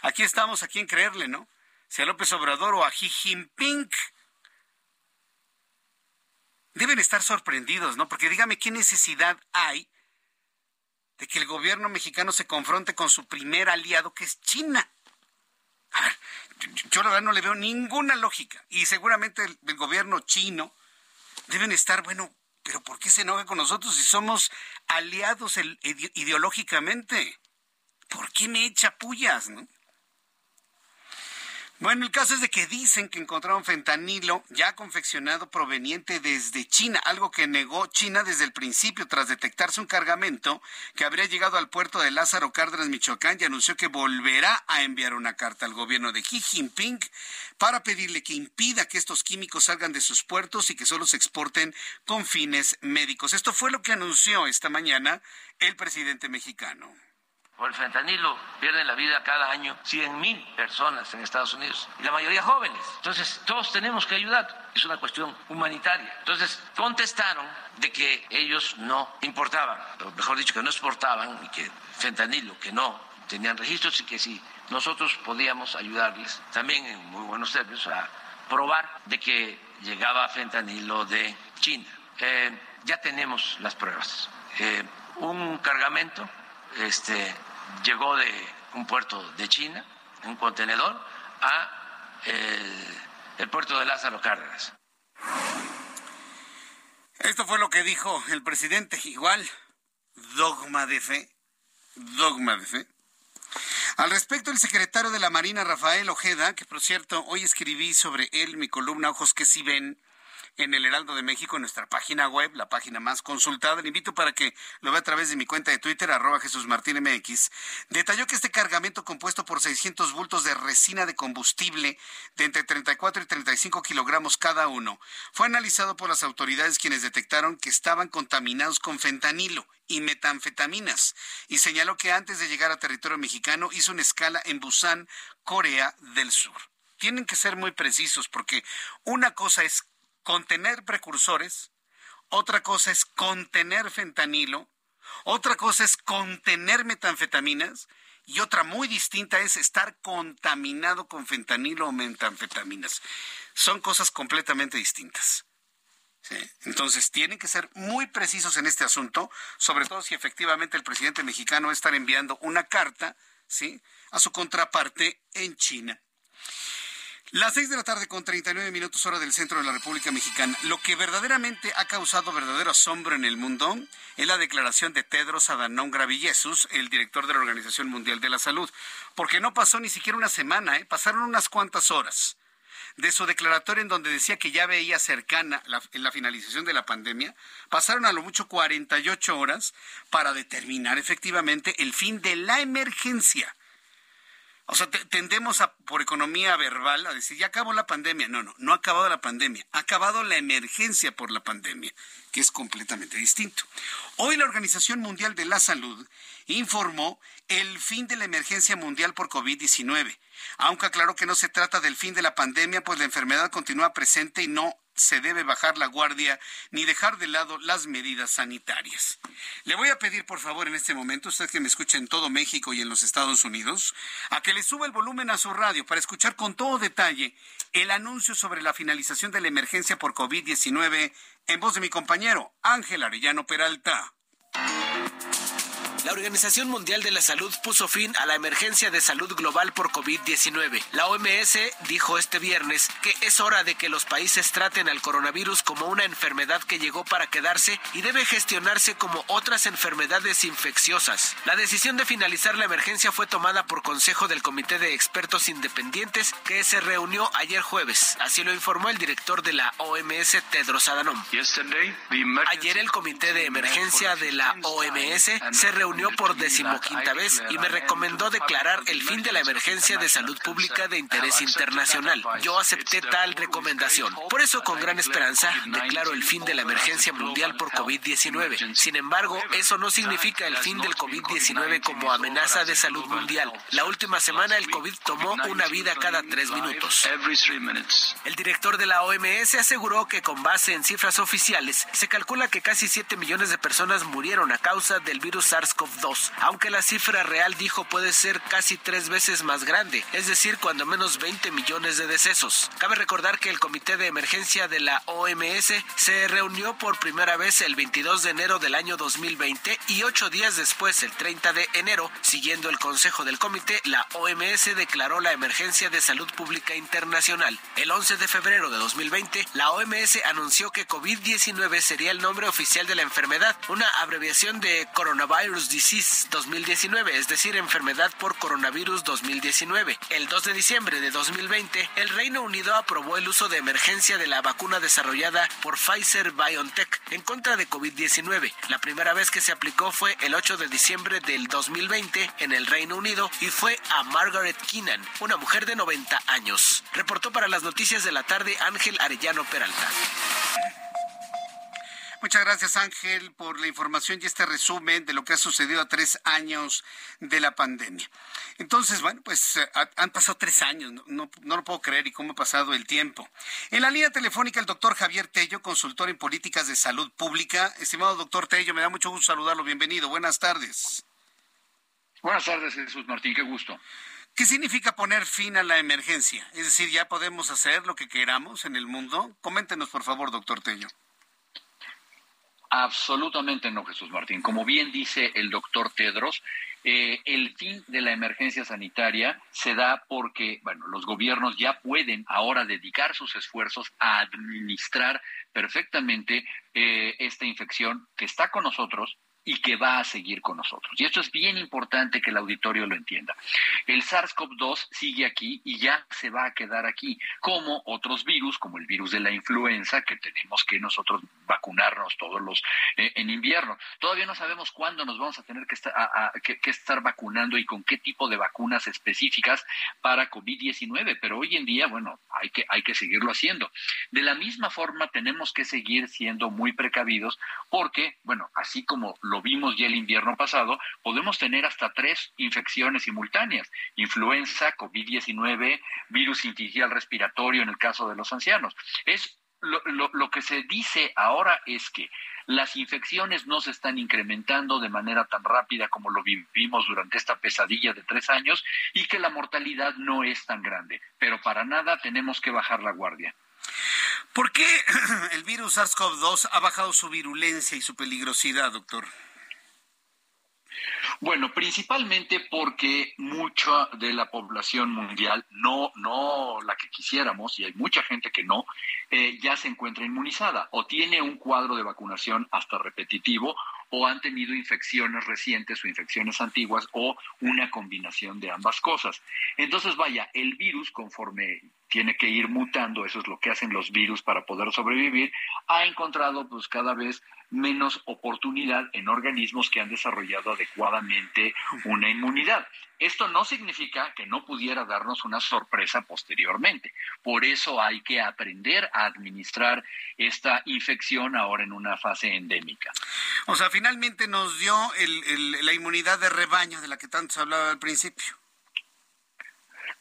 Aquí estamos, a quién creerle, ¿no? Si a López Obrador o a Xi Jinping. Deben estar sorprendidos, ¿no? Porque dígame qué necesidad hay de que el gobierno mexicano se confronte con su primer aliado, que es China. A ver, yo, la verdad no le veo ninguna lógica. Y seguramente el, gobierno chino deben estar, bueno, pero ¿por qué se enoja con nosotros si somos aliados ideológicamente? ¿Por qué me echa pullas, no? Bueno, el caso es de que dicen que encontraron fentanilo ya confeccionado proveniente desde China, algo que negó China desde el principio tras detectarse un cargamento que habría llegado al puerto de Lázaro Cárdenas, Michoacán, y anunció que volverá a enviar una carta al gobierno de Xi Jinping para pedirle que impida que estos químicos salgan de sus puertos y que solo se exporten con fines médicos. Esto fue lo que anunció esta mañana el presidente mexicano por el fentanilo pierden la vida cada año 100 mil personas en Estados Unidos y la mayoría jóvenes. Entonces, todos tenemos que ayudar. Es una cuestión humanitaria. Entonces, contestaron de que ellos no importaban, o mejor dicho, que no exportaban y que fentanilo, que no tenían registros y que si nosotros podíamos ayudarles también en muy buenos términos a probar de que llegaba fentanilo de China. Eh, ya tenemos las pruebas. Eh, un cargamento este, llegó de un puerto de China, un contenedor, a el, puerto de Lázaro Cárdenas. Esto fue lo que dijo el presidente. Igual, dogma de fe, dogma de fe. Al respecto, el secretario de la Marina, Rafael Ojeda, que por cierto, hoy escribí sobre él mi columna Ojos que si ven, en el Heraldo de México, en nuestra página web, la página más consultada. Le invito para que lo vea a través de mi cuenta de Twitter, arroba Jesús Martín MX. Detalló que este cargamento compuesto por 600 bultos de resina de combustible de entre 34 y 35 kilogramos cada uno fue analizado por las autoridades quienes detectaron que estaban contaminados con fentanilo y metanfetaminas y señaló que antes de llegar a territorio mexicano hizo una escala en Busan, Corea del Sur. Tienen que ser muy precisos porque una cosa es contener precursores, otra cosa es contener fentanilo, otra cosa es contener metanfetaminas y otra muy distinta es estar contaminado con fentanilo o metanfetaminas. Son cosas completamente distintas. Entonces, tienen que ser muy precisos en este asunto, sobre todo si efectivamente el presidente mexicano está enviando una carta ¿sí? a su contraparte en China. Las seis de la tarde con 39 minutos hora del centro de la República Mexicana. Lo que verdaderamente ha causado verdadero asombro en el mundo es la declaración de Tedros Adhanom Ghebreyesus, el director de la Organización Mundial de la Salud, porque no pasó ni siquiera una semana, ¿eh? pasaron unas cuantas horas de su declaratoria en donde decía que ya veía cercana la, la finalización de la pandemia, pasaron a lo mucho 48 horas para determinar efectivamente el fin de la emergencia o sea, tendemos a, por economía verbal a decir, ya acabó la pandemia. No, no, no ha acabado la pandemia. Ha acabado la emergencia por la pandemia, que es completamente distinto. Hoy la Organización Mundial de la Salud informó el fin de la emergencia mundial por COVID-19, aunque aclaró que no se trata del fin de la pandemia, pues la enfermedad continúa presente y no se debe bajar la guardia ni dejar de lado las medidas sanitarias. Le voy a pedir, por favor, en este momento, usted que me escucha en todo México y en los Estados Unidos, a que le suba el volumen a su radio para escuchar con todo detalle el anuncio sobre la finalización de la emergencia por COVID-19 en voz de mi compañero Ángel Arellano Peralta. La Organización Mundial de la Salud puso fin a la emergencia de salud global por COVID-19. La OMS dijo este viernes que es hora de que los países traten al coronavirus como una enfermedad que llegó para quedarse y debe gestionarse como otras enfermedades infecciosas. La decisión de finalizar la emergencia fue tomada por consejo del Comité de Expertos Independientes que se reunió ayer jueves. Así lo informó el director de la OMS, Tedros Adhanom. Ayer el Comité de Emergencia de la OMS se reunió reunió por decimoquinta vez y me recomendó declarar el fin de la emergencia de salud pública de interés internacional. Yo acepté tal recomendación. Por eso, con gran esperanza, declaro el fin de la emergencia mundial por COVID-19. Sin embargo, eso no significa el fin del COVID-19 como amenaza de salud mundial. La última semana el COVID tomó una vida cada tres minutos. El director de la OMS aseguró que con base en cifras oficiales se calcula que casi 7 millones de personas murieron a causa del virus Aunque la cifra real dijo puede ser casi tres veces más grande, es decir, cuando menos 20 millones de decesos. Cabe recordar que el Comité de Emergencia de la OMS se reunió por primera vez el 22 de enero del año 2020 y ocho días después, el 30 de enero, siguiendo el consejo del comité, la OMS declaró la emergencia de salud pública internacional. El 11 de febrero de 2020, la OMS anunció que COVID-19 sería el nombre oficial de la enfermedad, una abreviación de Coronavirus Disease 2019, es decir, enfermedad por coronavirus 2019. El 2 de diciembre de 2020, el Reino Unido aprobó el uso de emergencia de la vacuna desarrollada por Pfizer BioNTech en contra de COVID-19. La primera vez que se aplicó fue el 8 de diciembre del 2020 en el Reino Unido y fue a Margaret Keenan, una mujer de 90 años. Reportó para las noticias de la tarde Ángel Arellano Peralta. Muchas gracias Ángel por la información y este resumen de lo que ha sucedido a tres años de la pandemia. Entonces, bueno, pues eh, han pasado tres años, no, no, lo puedo creer y cómo ha pasado el tiempo. En la línea telefónica el doctor Javier Tello, consultor en políticas de salud pública. Estimado doctor Tello, me da mucho gusto saludarlo, bienvenido, buenas tardes. Buenas tardes, Jesús Martín, qué gusto. ¿Qué significa poner fin a la emergencia? Es decir, ¿ya podemos hacer lo que queramos en el mundo? Coméntenos, por favor, doctor Tello. Absolutamente no, Jesús Martín. Como bien dice el doctor Tedros, eh, el fin de la emergencia sanitaria se da porque, bueno, los gobiernos ya pueden ahora dedicar sus esfuerzos a administrar perfectamente eh, esta infección que está con nosotros, y que va a seguir con nosotros. Y esto es bien importante que el auditorio lo entienda. El SARS-CoV-2 sigue aquí y ya se va a quedar aquí, como otros virus, como el virus de la influenza, que tenemos que nosotros vacunarnos todos los eh, en invierno. Todavía no sabemos cuándo nos vamos a tener que estar, que estar vacunando y con qué tipo de vacunas específicas para COVID-19, pero hoy en día, bueno, hay que, hay que seguirlo haciendo. De la misma forma, tenemos que seguir siendo muy precavidos porque, bueno, así como vimos ya el invierno pasado, podemos tener hasta tres infecciones simultáneas, influenza, COVID-19, virus sincicial respiratorio en el caso de los ancianos. Es lo, lo, que se dice ahora es que las infecciones no se están incrementando de manera tan rápida como lo vivimos durante esta pesadilla de tres años y que la mortalidad no es tan grande. Pero para nada tenemos que bajar la guardia. ¿Por qué el virus SARS-CoV-2 ha bajado su virulencia y su peligrosidad, doctor? Bueno, principalmente porque mucha de la población mundial, no, no la que quisiéramos, y hay mucha gente que no, eh, ya se encuentra inmunizada o tiene un cuadro de vacunación hasta repetitivo o han tenido infecciones recientes o infecciones antiguas o una combinación de ambas cosas. Entonces, vaya, el virus, conforme tiene que ir mutando, eso es lo que hacen los virus para poder sobrevivir, ha encontrado pues cada vez menos oportunidad en organismos que han desarrollado adecuadamente una inmunidad. Esto no significa que no pudiera darnos una sorpresa posteriormente. Por eso hay que aprender a administrar esta infección ahora en una fase endémica. O sea, finalmente nos dio la inmunidad de rebaño de la que tanto se hablaba al principio.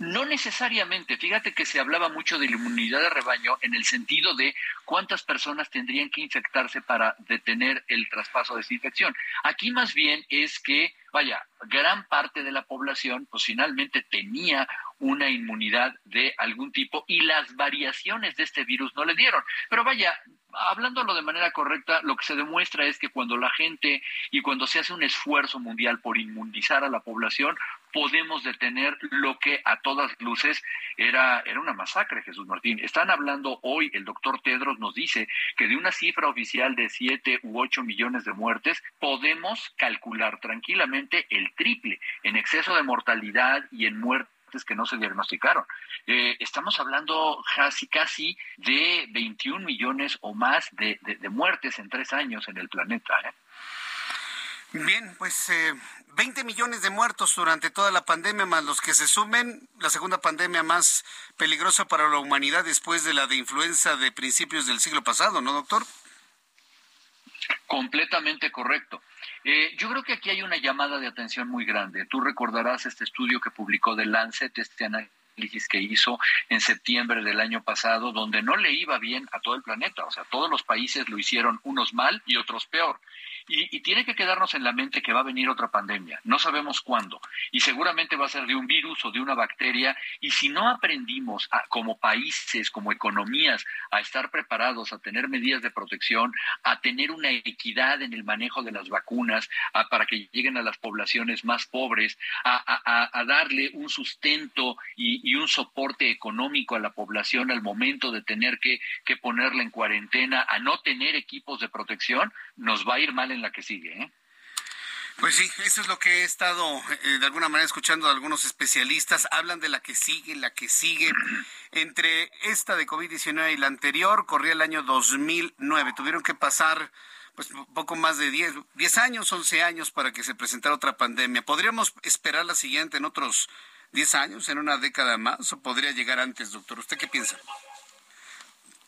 No necesariamente, fíjate que se hablaba mucho de la inmunidad de rebaño en el sentido de cuántas personas tendrían que infectarse para detener el traspaso de esa infección. Aquí más bien es que, vaya, gran parte de la población pues finalmente tenía una inmunidad de algún tipo y las variaciones de este virus no le dieron. Pero vaya, hablándolo de manera correcta, lo que se demuestra es que cuando la gente y cuando se hace un esfuerzo mundial por inmunizar a la población, podemos detener lo que a todas luces era, era una masacre, Jesús Martín. Están hablando hoy, el doctor Tedros nos dice que de una cifra oficial de 7 u 8 millones de muertes, podemos calcular tranquilamente el triple en exceso de mortalidad y en muertes que no se diagnosticaron. Eh, estamos hablando casi, casi de 21 millones o más de, muertes en tres años en el planeta. ¿eh? Bien, pues eh, 20 millones de muertos durante toda la pandemia, más los que se sumen, la segunda pandemia más peligrosa para la humanidad después de la de influenza de principios del siglo pasado, ¿no, doctor? Completamente correcto. Eh, yo creo que aquí hay una llamada de atención muy grande. Tú recordarás este estudio que publicó The Lancet, este análisis que hizo en septiembre del año pasado, donde no le iba bien a todo el planeta. O sea, todos los países lo hicieron unos mal y otros peor. Y, tiene que quedarnos en la mente que va a venir otra pandemia. No sabemos cuándo. Y seguramente va a ser de un virus o de una bacteria. Y si no aprendimos como países, como economías, a estar preparados, a tener medidas de protección, a tener una equidad en el manejo de las vacunas, para que lleguen a las poblaciones más pobres, a, darle un sustento y, un soporte económico a la población al momento de tener que, que ponerla en cuarentena, a no tener equipos de protección, nos va a ir mal en la que sigue. ¿eh? Pues sí, eso es lo que he estado eh, de alguna manera escuchando de algunos especialistas. Hablan de la que sigue, la que sigue. Entre esta de COVID-19 y la anterior, corría el año 2009. Tuvieron que pasar pues poco más de 10, 10 años, 11 años para que se presentara otra pandemia. ¿Podríamos esperar la siguiente en otros 10 años, en una década más, o podría llegar antes, doctor? ¿Usted qué piensa?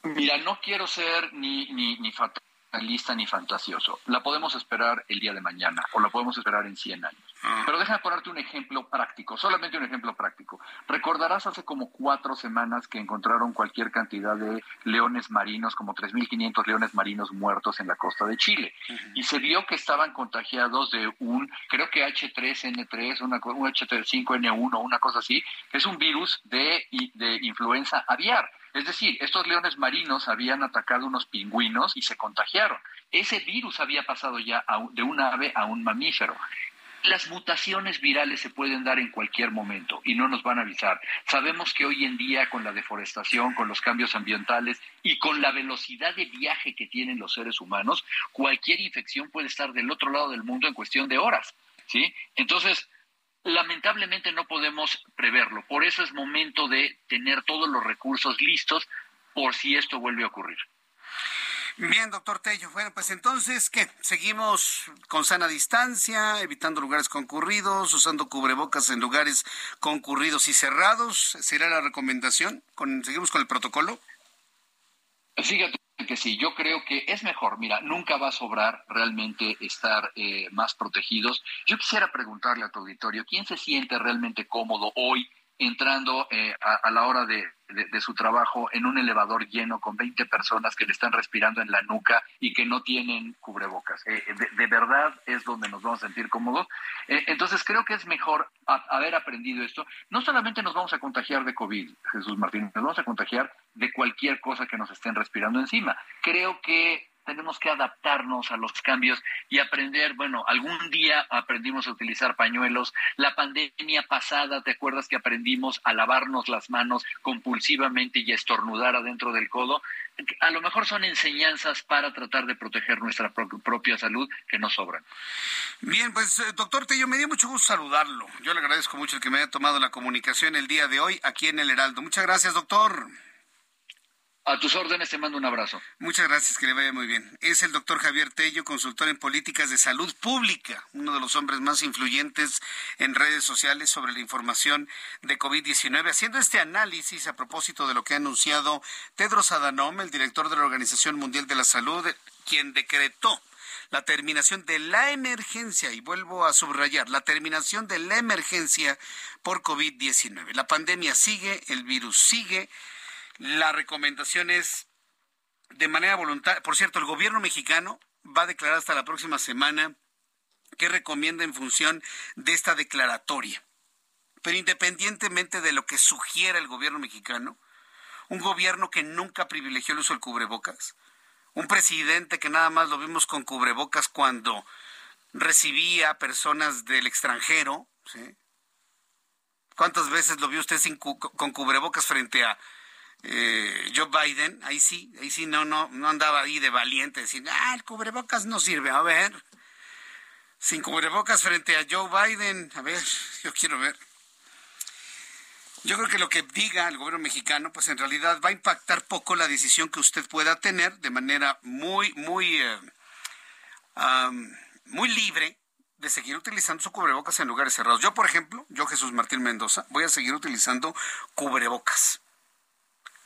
Mira, no quiero ser ni, ni, ni fatal lista ni fantasioso. La podemos esperar el día de mañana o la podemos esperar en 100 años. Ah. Pero déjame ponerte un ejemplo práctico, solamente un ejemplo práctico. Recordarás hace como cuatro semanas que encontraron cualquier cantidad de leones marinos, como 3.500 leones marinos muertos en la costa de Chile. Y se vio que estaban contagiados de un, creo que H3N3, una, un H5N1, una cosa así, que es un virus de, de influenza aviar Es decir, estos leones marinos habían atacado unos pingüinos y se contagiaron. Ese virus había pasado ya de un ave a un mamífero. Las mutaciones virales se pueden dar en cualquier momento y no nos van a avisar. Sabemos que hoy en día con la deforestación, con los cambios ambientales y con la velocidad de viaje que tienen los seres humanos, cualquier infección puede estar del otro lado del mundo en cuestión de horas. ¿sí? Entonces, lamentablemente no podemos preverlo. Por eso es momento de tener todos los recursos listos por si esto vuelve a ocurrir. Bien, doctor Tello. Bueno, pues entonces, ¿qué? ¿Seguimos con sana distancia, evitando lugares concurridos, usando cubrebocas en lugares concurridos y cerrados? ¿Será la recomendación? ¿Con, ¿Seguimos con el protocolo? Fíjate que sí, yo creo que es mejor, mira, nunca va a sobrar realmente estar eh, más protegidos. Yo quisiera preguntarle a tu auditorio, ¿quién se siente realmente cómodo hoy entrando eh, a, la hora de, su trabajo en un elevador lleno con 20 personas que le están respirando en la nuca y que no tienen cubrebocas. Eh, de, verdad es donde nos vamos a sentir cómodos. Eh, entonces creo que es mejor haber aprendido esto. No solamente nos vamos a contagiar de COVID, Jesús Martín, nos vamos a contagiar de cualquier cosa que nos estén respirando encima. Creo que tenemos que adaptarnos a los cambios y aprender, bueno, algún día aprendimos a utilizar pañuelos, la pandemia pasada, ¿te acuerdas que aprendimos a lavarnos las manos compulsivamente y a estornudar adentro del codo? A lo mejor son enseñanzas para tratar de proteger nuestra propia salud que no sobran. Bien, pues eh, doctor Tello, me dio mucho gusto saludarlo. Yo le agradezco mucho el que me haya tomado la comunicación el día de hoy aquí en el Heraldo. Muchas gracias, doctor. A tus órdenes te mando un abrazo. Muchas gracias, que le vaya muy bien. Es el doctor Javier Tello, consultor en políticas de salud pública, uno de los hombres más influyentes en redes sociales sobre la información de COVID-19, haciendo este análisis a propósito de lo que ha anunciado Tedros Adhanom, el director de la Organización Mundial de la Salud, quien decretó la terminación de la emergencia, y vuelvo a subrayar, la terminación de la emergencia por COVID-19. La pandemia sigue, el virus sigue, la recomendación es de manera voluntaria. Por cierto, el gobierno mexicano va a declarar hasta la próxima semana qué recomienda en función de esta declaratoria. Pero independientemente de lo que sugiera el gobierno mexicano, un gobierno que nunca privilegió el uso del cubrebocas, un presidente que nada más lo vimos con cubrebocas cuando recibía personas del extranjero, ¿Cuántas veces lo vio usted sin con cubrebocas frente a eh, Joe Biden, ahí sí, ahí sí no, no, no andaba ahí de valiente, decir, ah, el cubrebocas no sirve, a ver, sin cubrebocas frente a Joe Biden, a ver, yo quiero ver. Yo creo que lo que diga el gobierno mexicano, pues en realidad va a impactar poco la decisión que usted pueda tener de manera muy, muy, eh, muy libre de seguir utilizando su cubrebocas en lugares cerrados. Yo, por ejemplo, yo Jesús Martín Mendoza, voy a seguir utilizando cubrebocas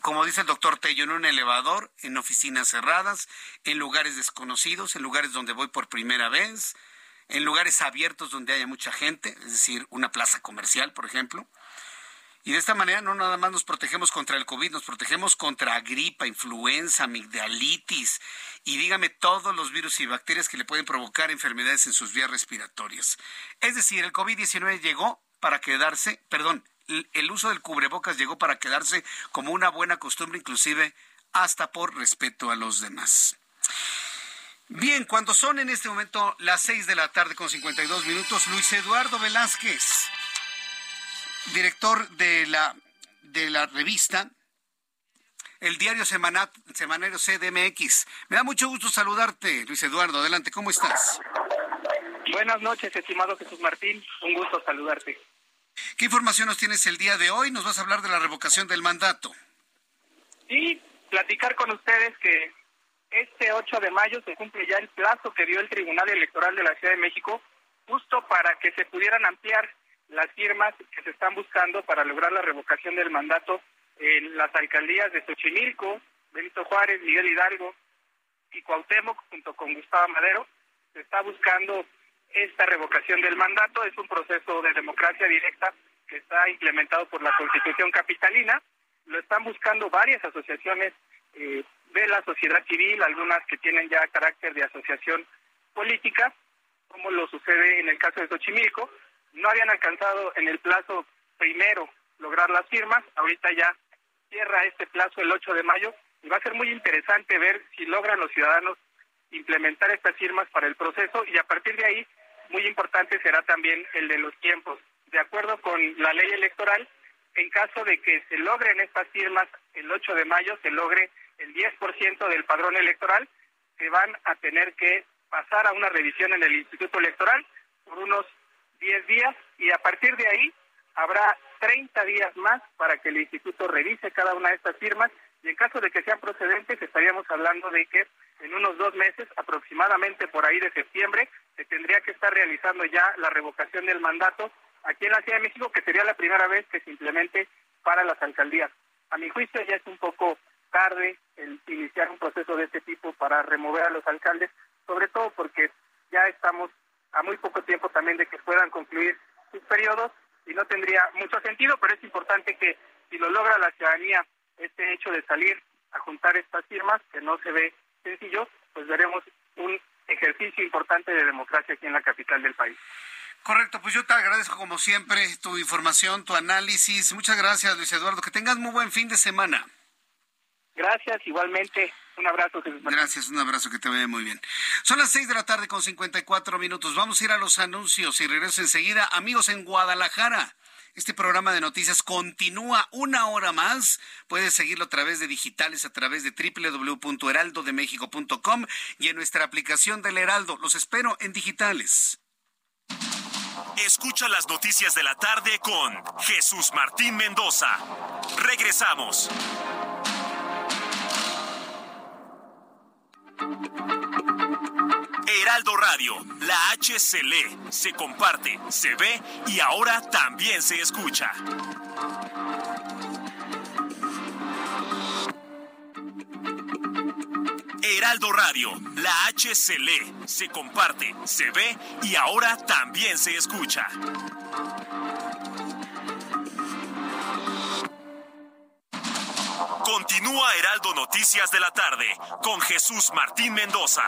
como dice el doctor Tello, en un elevador, en oficinas cerradas, en lugares desconocidos, en lugares donde voy por primera vez, en lugares abiertos donde haya mucha gente, es decir, una plaza comercial, por ejemplo. Y de esta manera no nada más nos protegemos contra el COVID, nos protegemos contra gripa, influenza, amigdalitis y dígame todos los virus y bacterias que le pueden provocar enfermedades en sus vías respiratorias. Es decir, el COVID-19 llegó para quedarse, perdón, el uso del cubrebocas llegó para quedarse como una buena costumbre, inclusive hasta por respeto a los demás. Bien, cuando son en este momento las seis de la tarde con 52 minutos, Luis Eduardo Velázquez, director de la, de la revista el diario semanario CDMX. Me da mucho gusto saludarte, Luis Eduardo. Adelante, ¿cómo estás? Buenas noches, estimado Jesús Martín. Un gusto saludarte. ¿Qué información nos tienes el día de hoy? Nos vas a hablar de la revocación del mandato. Sí, platicar con ustedes que este 8 de mayo se cumple ya el plazo que dio el Tribunal Electoral de la Ciudad de México justo para que se pudieran ampliar las firmas que se están buscando para lograr la revocación del mandato en las alcaldías de Xochimilco, Benito Juárez, Miguel Hidalgo y Cuauhtémoc junto con Gustavo Madero. Se está buscando esta revocación del mandato es un proceso de democracia directa que está implementado por la Constitución capitalina. Lo están buscando varias asociaciones eh, de la sociedad civil, algunas que tienen ya carácter de asociación política, como lo sucede en el caso de Xochimilco. No habían alcanzado en el plazo primero lograr las firmas, ahorita ya cierra este plazo el 8 de mayo y va a ser muy interesante ver si logran los ciudadanos implementar estas firmas para el proceso y a partir de ahí, muy importante será también el de los tiempos. De acuerdo con la ley electoral, en caso de que se logren estas firmas el 8 de mayo, se logre el 10% del padrón electoral, se van a tener que pasar a una revisión en el Instituto Electoral por unos 10 días y a partir de ahí habrá 30 días más para que el instituto revise cada una de estas firmas y en caso de que sean procedentes estaríamos hablando de que en unos dos meses, aproximadamente por ahí de septiembre, se tendría que estar realizando ya la revocación del mandato aquí en la Ciudad de México, que sería la primera vez que se implemente para las alcaldías. A mi juicio ya es un poco tarde el iniciar un proceso de este tipo para remover a los alcaldes, sobre todo porque ya estamos a muy poco tiempo también de que puedan concluir sus periodos y no tendría mucho sentido, pero es importante que si lo logra la ciudadanía este hecho de salir a juntar estas firmas, que no se ve sencillo, pues veremos un ejercicio importante de democracia aquí en la capital del país. Correcto, pues yo te agradezco como siempre tu información, tu análisis. Muchas gracias, Luis Eduardo. Que tengas muy buen fin de semana. Gracias, igualmente. Un abrazo. Gracias, un abrazo, que te vaya muy bien. Son las seis de la tarde con 54 minutos. Vamos a ir a los anuncios y regreso enseguida. Amigos en Guadalajara. Este programa de noticias continúa una hora más. Puedes seguirlo a través de digitales, a través de www.heraldodemexico.com y en nuestra aplicación del Heraldo. Los espero en digitales. Escucha las noticias de la tarde con Jesús Martín Mendoza. Regresamos. Heraldo Radio, la H se lee, se comparte, se ve y ahora también se escucha. Heraldo Radio, la H se lee, se comparte, se ve y ahora también se escucha. Continúa Heraldo Noticias de la tarde con Jesús Martín Mendoza.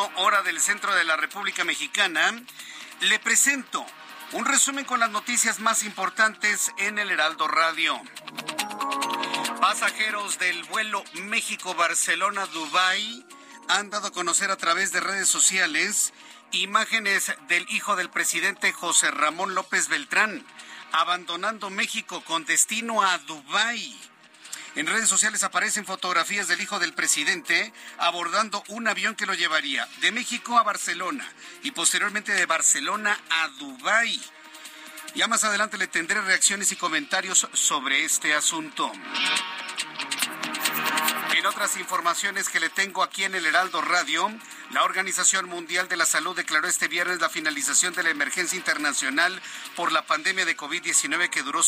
Hora del centro de la República Mexicana. Le presento un resumen con las noticias más importantes en el Heraldo Radio. Pasajeros del vuelo México-Barcelona-Dubái han dado a conocer a través de redes sociales imágenes del hijo del presidente José Ramón López Beltrán abandonando México con destino a Dubái. En redes sociales aparecen fotografías del hijo del presidente abordando un avión que lo llevaría de México a Barcelona y posteriormente de Barcelona a Dubái. Ya más adelante le tendré reacciones y comentarios sobre este asunto. En otras informaciones que le tengo aquí en el Heraldo Radio, la Organización Mundial de la Salud declaró este viernes la finalización de la emergencia internacional por la pandemia de COVID-19 que duró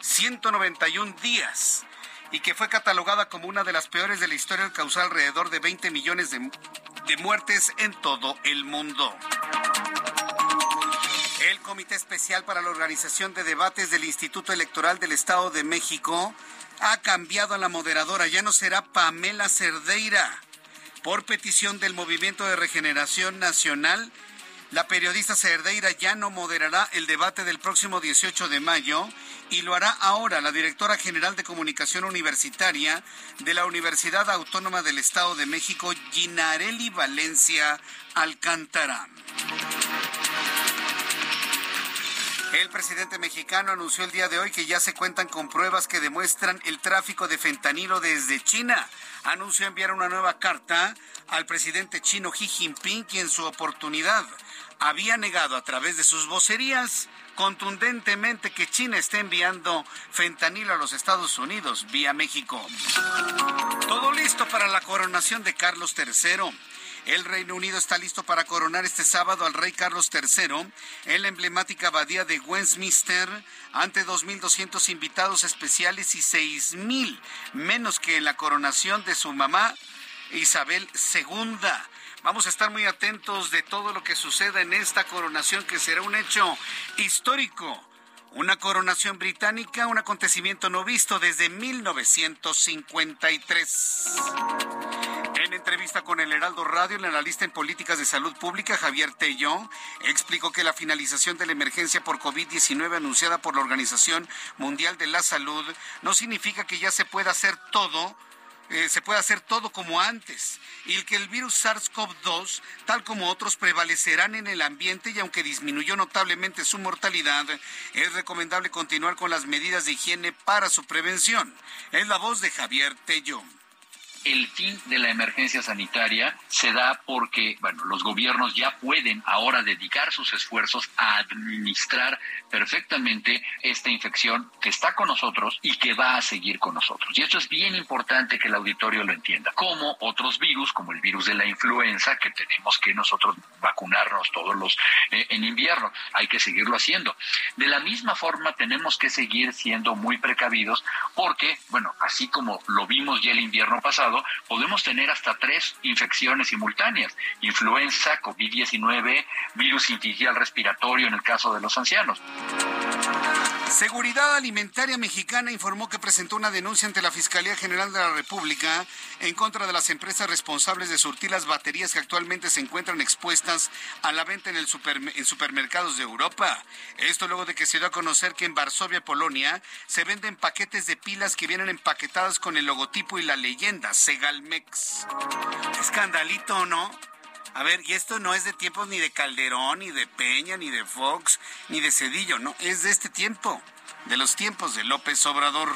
1.191 días y que fue catalogada como una de las peores de la historia al causar alrededor de 20 millones de, de muertes en todo el mundo. El Comité Especial para la Organización de Debates del Instituto Electoral del Estado de México ha cambiado a la moderadora. Ya no será Pamela Cerdeira. Por petición del Movimiento de Regeneración Nacional, la periodista Cerdeira ya no moderará el debate del próximo 18 de mayo y lo hará ahora la directora general de comunicación universitaria de la Universidad Autónoma del Estado de México, Ginarelli Valencia Alcántara. El presidente mexicano anunció el día de hoy que ya se cuentan con pruebas que demuestran el tráfico de fentanilo desde China. Anunció enviar una nueva carta al presidente chino Xi Jinping, quien en su oportunidad había negado a través de sus vocerías contundentemente que China esté enviando fentanilo a los Estados Unidos vía México. Todo listo para la coronación de Carlos III. El Reino Unido está listo para coronar este sábado al rey Carlos III en la emblemática abadía de Westminster ante 2.200 invitados especiales y 6.000 menos que en la coronación de su mamá Isabel II. Vamos a estar muy atentos de todo lo que suceda en esta coronación que será un hecho histórico. Una coronación británica, un acontecimiento no visto desde 1953. En entrevista con el Heraldo Radio, el analista en políticas de salud pública, Javier Tello, explicó que la finalización de la emergencia por COVID-19 anunciada por la Organización Mundial de la Salud no significa que ya se pueda hacer todo eh, se puede hacer todo como antes y que el virus SARS-CoV-2, tal como otros, prevalecerán en el ambiente y aunque disminuyó notablemente su mortalidad, es recomendable continuar con las medidas de higiene para su prevención. Es la voz de Javier Tello el fin de la emergencia sanitaria se da porque, bueno, los gobiernos ya pueden ahora dedicar sus esfuerzos a administrar perfectamente esta infección que está con nosotros y que va a seguir con nosotros. Y esto es bien importante que el auditorio lo entienda. Como otros virus, como el virus de la influenza, que tenemos que nosotros vacunarnos todos los eh, en invierno, hay que seguirlo haciendo. De la misma forma, tenemos que seguir siendo muy precavidos porque, bueno, así como lo vimos ya el invierno pasado, podemos tener hasta tres infecciones simultáneas, influenza, COVID-19, virus sincitial respiratorio en el caso de los ancianos. Seguridad Alimentaria Mexicana informó que presentó una denuncia ante la Fiscalía General de la República en contra de las empresas responsables de surtir las baterías que actualmente se encuentran expuestas a la venta en, el en supermercados de Europa. Esto luego de que se dio a conocer que en Varsovia, Polonia, se venden paquetes de pilas que vienen empaquetadas con el logotipo y la leyenda Segalmex. Escandalito, ¿no? A ver, y esto no es de tiempos ni de Calderón, ni de Peña, ni de Fox, ni de Cedillo, no, es de este tiempo de los tiempos de López Obrador.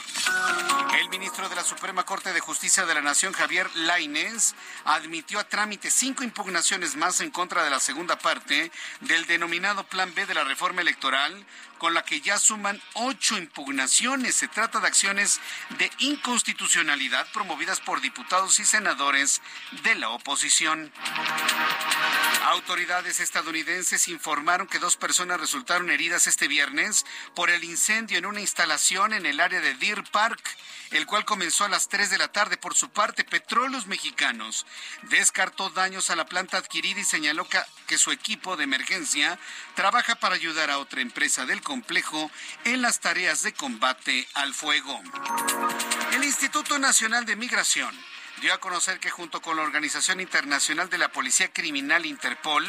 El ministro de la Suprema Corte de Justicia de la Nación, Javier Lainez, admitió a trámite cinco impugnaciones más en contra de la segunda parte del denominado Plan B de la reforma electoral, con la que ya suman ocho impugnaciones. Se trata de acciones de inconstitucionalidad promovidas por diputados y senadores de la oposición. Autoridades estadounidenses informaron que dos personas resultaron heridas este viernes por el incendio en una instalación en el área de Deer Park, el cual comenzó a las 3 de la tarde. Por su parte, Petróleos Mexicanos descartó daños a la planta adquirida y señaló que, que su equipo de emergencia trabaja para ayudar a otra empresa del complejo en las tareas de combate al fuego. El Instituto Nacional de Migración dio a conocer que junto con la Organización Internacional de la Policía Criminal Interpol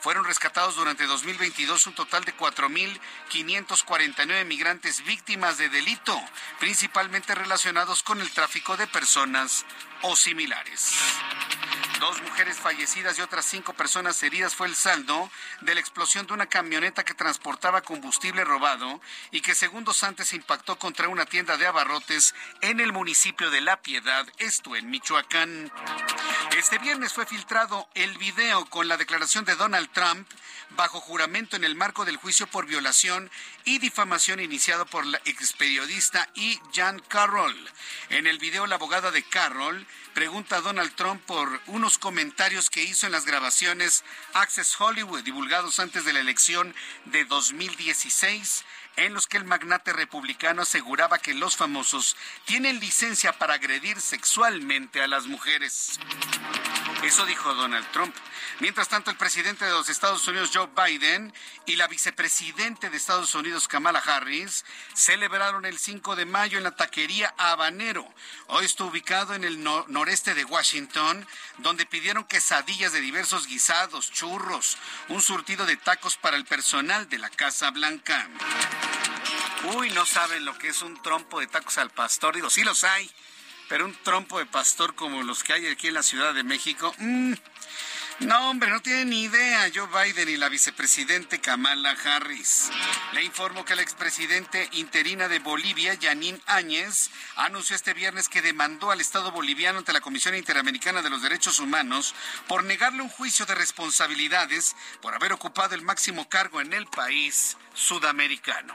fueron rescatados durante 2022 un total de 4.549 migrantes víctimas de delito, principalmente relacionados con el tráfico de personas o similares. Dos mujeres fallecidas y otras cinco personas heridas fue el saldo de la explosión de una camioneta que transportaba combustible robado y que segundos antes impactó contra una tienda de abarrotes en el municipio de La Piedad, esto en Michoacán. Este viernes fue filtrado el video con la declaración de Donald Trump bajo juramento en el marco del juicio por violación y difamación iniciado por la experiodista E. Jan Carroll. En el video, la abogada de Carroll pregunta a Donald Trump por unos comentarios que hizo en las grabaciones Access Hollywood divulgados antes de la elección de 2016 en los que el magnate republicano aseguraba que los famosos tienen licencia para agredir sexualmente a las mujeres. Eso dijo Donald Trump. Mientras tanto, el presidente de los Estados Unidos, Joe Biden, y la vicepresidente de Estados Unidos, Kamala Harris, celebraron el 5 de mayo en la taquería Habanero. Hoy está ubicado en el noreste de Washington, donde pidieron quesadillas de diversos guisados, churros, un surtido de tacos para el personal de la Casa Blanca. Uy, no saben lo que es un trompo de tacos al pastor. Digo, sí los hay, pero un trompo de pastor como los que hay aquí en la Ciudad de México. Mmm, no, hombre, no tiene ni idea Joe Biden y la vicepresidente Kamala Harris. Le informo que la expresidente interina de Bolivia, Janine Áñez, anunció este viernes que demandó al Estado boliviano ante la Comisión Interamericana de los Derechos Humanos por negarle un juicio de responsabilidades por haber ocupado el máximo cargo en el país sudamericano.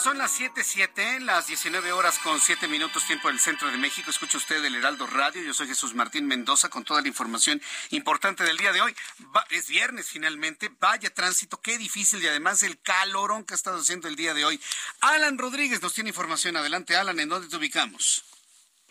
Son las 7:07, las 19 horas con 7 minutos tiempo del centro de México. Escucha usted el Heraldo Radio. Yo soy Jesús Martín Mendoza con toda la información importante del día de hoy. es viernes finalmente. Vaya tránsito, qué difícil y además el calorón que ha estado haciendo el día de hoy. Alan Rodríguez nos tiene información. Adelante, Alan, ¿en dónde te ubicamos?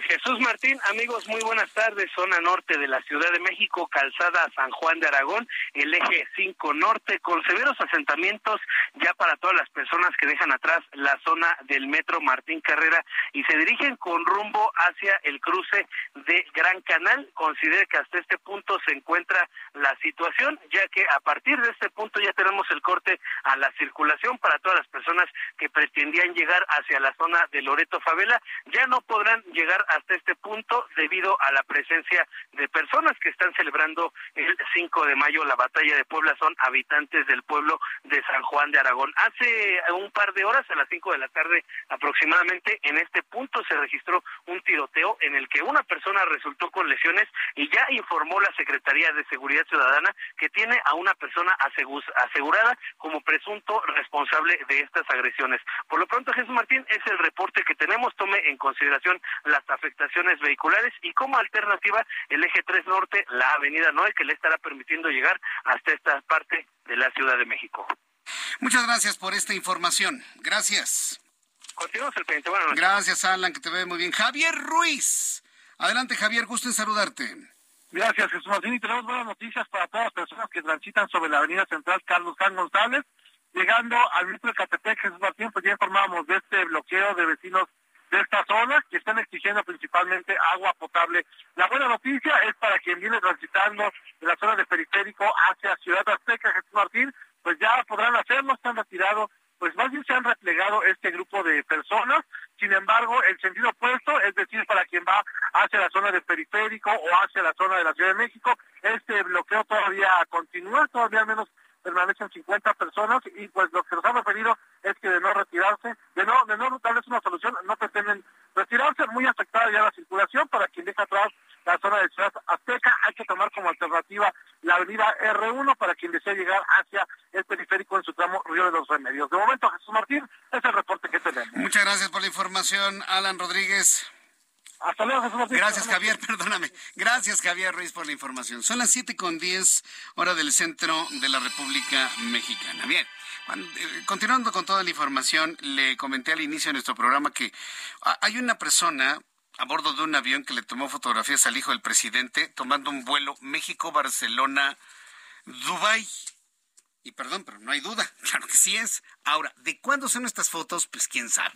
Jesús Martín, amigos, muy buenas tardes. Zona norte de la Ciudad de México, calzada San Juan de Aragón, el eje 5 norte, con severos asentamientos ya para todas las personas que dejan atrás la zona del metro Martín Carrera y se dirigen con rumbo hacia el cruce de Gran Canal. Considere que hasta este punto se encuentra la situación, ya que a partir de este punto ya tenemos el corte a la circulación para todas las personas que pretendían llegar hacia la zona de Loreto Favela. Ya no podrán llegar hasta este punto debido a la presencia de personas que están celebrando el 5 de mayo la batalla de Puebla. Son habitantes del pueblo de San Juan de Aragón. Hace un par de horas, a las 5 de la tarde aproximadamente, en este punto se registró un tiroteo en el que una persona resultó con lesiones y ya informó la Secretaría de Seguridad Ciudadana que tiene a una persona asegurada como presunto responsable de estas agresiones. Por lo pronto, Jesús Martín, es el reporte que tenemos. Tome en consideración las afectaciones vehiculares y como alternativa el eje 3 norte, la avenida Noé, que le estará permitiendo llegar hasta esta parte de la Ciudad de México. Muchas gracias por esta información. Gracias. Continuamos el pendiente. Gracias, Alan, que te ve muy bien. Javier Ruiz. Adelante, Javier, gusto en saludarte. Gracias, Jesús Martín. Y tenemos buenas noticias para todas las personas que transitan sobre la avenida central Carlos Juan González. Llegando al metro de Catepec, Jesús Martín, pues ya informamos de este bloqueo de vecinos de esta zona que están exigiendo principalmente agua potable. La buena noticia es para quien viene transitando de la zona de periférico hacia Ciudad Azteca, Jesús Martín, pues ya podrán hacerlo, están retirados, pues más bien se han replegado este grupo de personas. Sin embargo, el sentido opuesto, es decir, para quien va hacia la zona de periférico o hacia la zona de la Ciudad de México, este bloqueo todavía continúa, todavía al menos permanecen 50 personas y pues lo que nos han referido es que de no retirarse, de no, de no darles una solución, no pretenden retirarse, muy afectada ya la circulación para quien deja atrás la zona de Ciudad Azteca, hay que tomar como alternativa la avenida R1 para quien desea llegar hacia el periférico en su tramo Río de los Remedios. De momento, Jesús Martín, es el reporte que tenemos. Muchas gracias por la información, Alan Rodríguez. Hasta luego. Gracias, Javier, perdóname. Gracias, Javier Ruiz, por la información. Son las siete con diez, hora del centro de la República Mexicana. Bien. Eh, continuando con toda la información, le comenté al inicio de nuestro programa que hay una persona a bordo de un avión que le tomó fotografías al hijo del presidente tomando un vuelo México-Barcelona-Dubái. Y perdón, pero no hay duda, claro que sí es. Ahora, ¿de cuándo son estas fotos? Pues quién sabe.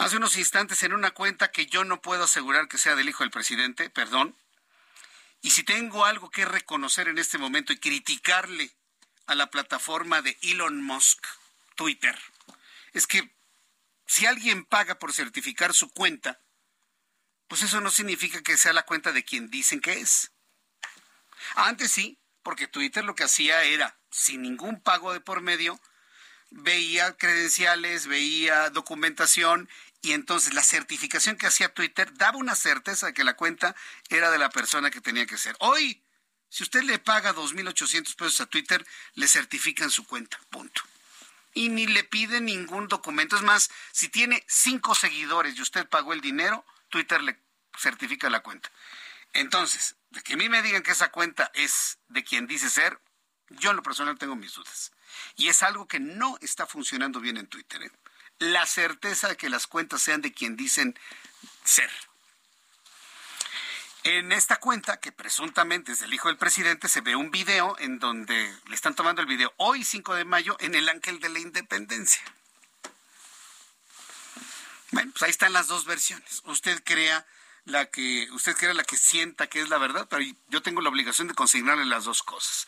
Hace unos instantes en una cuenta que yo no puedo asegurar que sea del hijo del presidente, perdón. Y si tengo algo que reconocer en este momento y criticarle a la plataforma de Elon Musk, Twitter, es que si alguien paga por certificar su cuenta, pues eso no significa que sea la cuenta de quien dicen que es. Antes sí, porque Twitter lo que hacía era, sin ningún pago de por medio, veía credenciales, veía documentación y entonces la certificación que hacía Twitter daba una certeza de que la cuenta era de la persona que tenía que ser. Hoy, si usted le paga 2.800 pesos a Twitter, le certifican su cuenta, punto. Y ni le pide ningún documento. Es más, si tiene cinco seguidores y usted pagó el dinero, Twitter le certifica la cuenta. Entonces, de que a mí me digan que esa cuenta es de quien dice ser, yo en lo personal tengo mis dudas. Y es algo que no está funcionando bien en Twitter. ¿eh? La certeza de que las cuentas sean de quien dicen ser. En esta cuenta, que presuntamente es del hijo del presidente, se ve un video en donde le están tomando el video hoy, 5 de mayo, en el Ángel de la Independencia. Bueno, pues ahí están las dos versiones. Usted crea la que usted crea la que sienta que es la verdad, pero yo tengo la obligación de consignarle las dos cosas.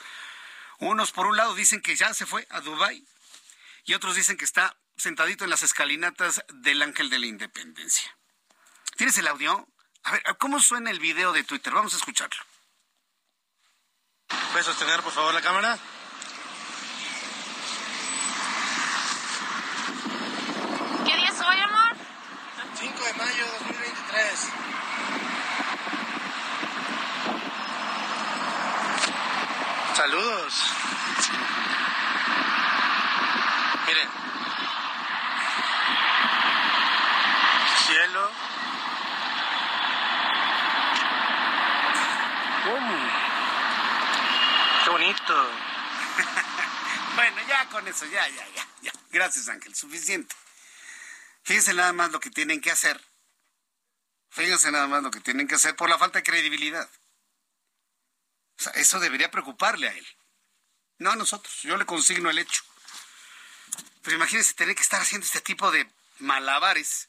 Unos por un lado dicen que ya se fue a Dubái y otros dicen que está sentadito en las escalinatas del Ángel de la Independencia. ¿Tienes el audio? A ver, ¿cómo suena el video de Twitter? Vamos a escucharlo. ¿Puedes sostener, por favor, la cámara? ¿Qué día es hoy, amor? 5 de mayo de 2023. Saludos. Miren. bueno, ya con eso, ya, ya, ya, ya. Gracias, Ángel, suficiente. Fíjense nada más lo que tienen que hacer. Fíjense nada más lo que tienen que hacer por la falta de credibilidad. O sea, eso debería preocuparle a él. No a nosotros. Yo le consigno el hecho. Pero imagínense tener que estar haciendo este tipo de malabares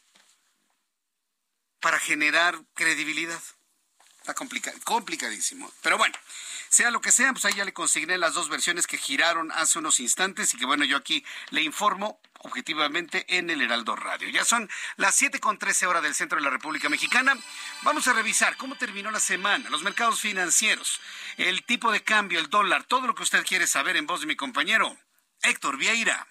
para generar credibilidad. Está complicado, complicadísimo. Pero bueno, sea lo que sea, pues ahí ya le consigné las dos versiones que giraron hace unos instantes y que bueno, yo aquí le informo objetivamente en el Heraldo Radio. Ya son las 7 con 13 horas del centro de la República Mexicana. Vamos a revisar cómo terminó la semana, los mercados financieros, el tipo de cambio, el dólar, todo lo que usted quiere saber en voz de mi compañero Héctor Vieira.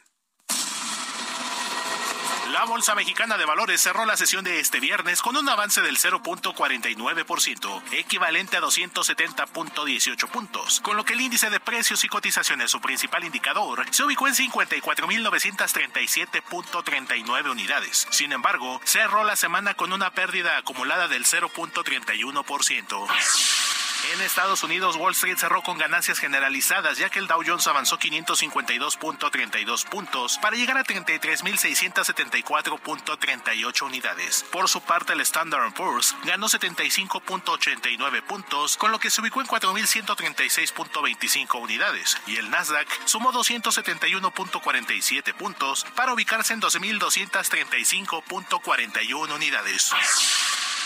La Bolsa Mexicana de Valores cerró la sesión de este viernes con un avance del 0.49%, equivalente a 270.18 puntos, con lo que el índice de precios y cotizaciones, su principal indicador, se ubicó en 54.937.39 unidades. Sin embargo, cerró la semana con una pérdida acumulada del 0.31%. En Estados Unidos, Wall Street cerró con ganancias generalizadas, ya que el Dow Jones avanzó 552.32 puntos para llegar a 33.674.38 unidades. Por su parte, el Standard Poor's ganó 75.89 puntos, con lo que se ubicó en 4.136.25 unidades, y el Nasdaq sumó 271.47 puntos para ubicarse en 12.235.41 unidades.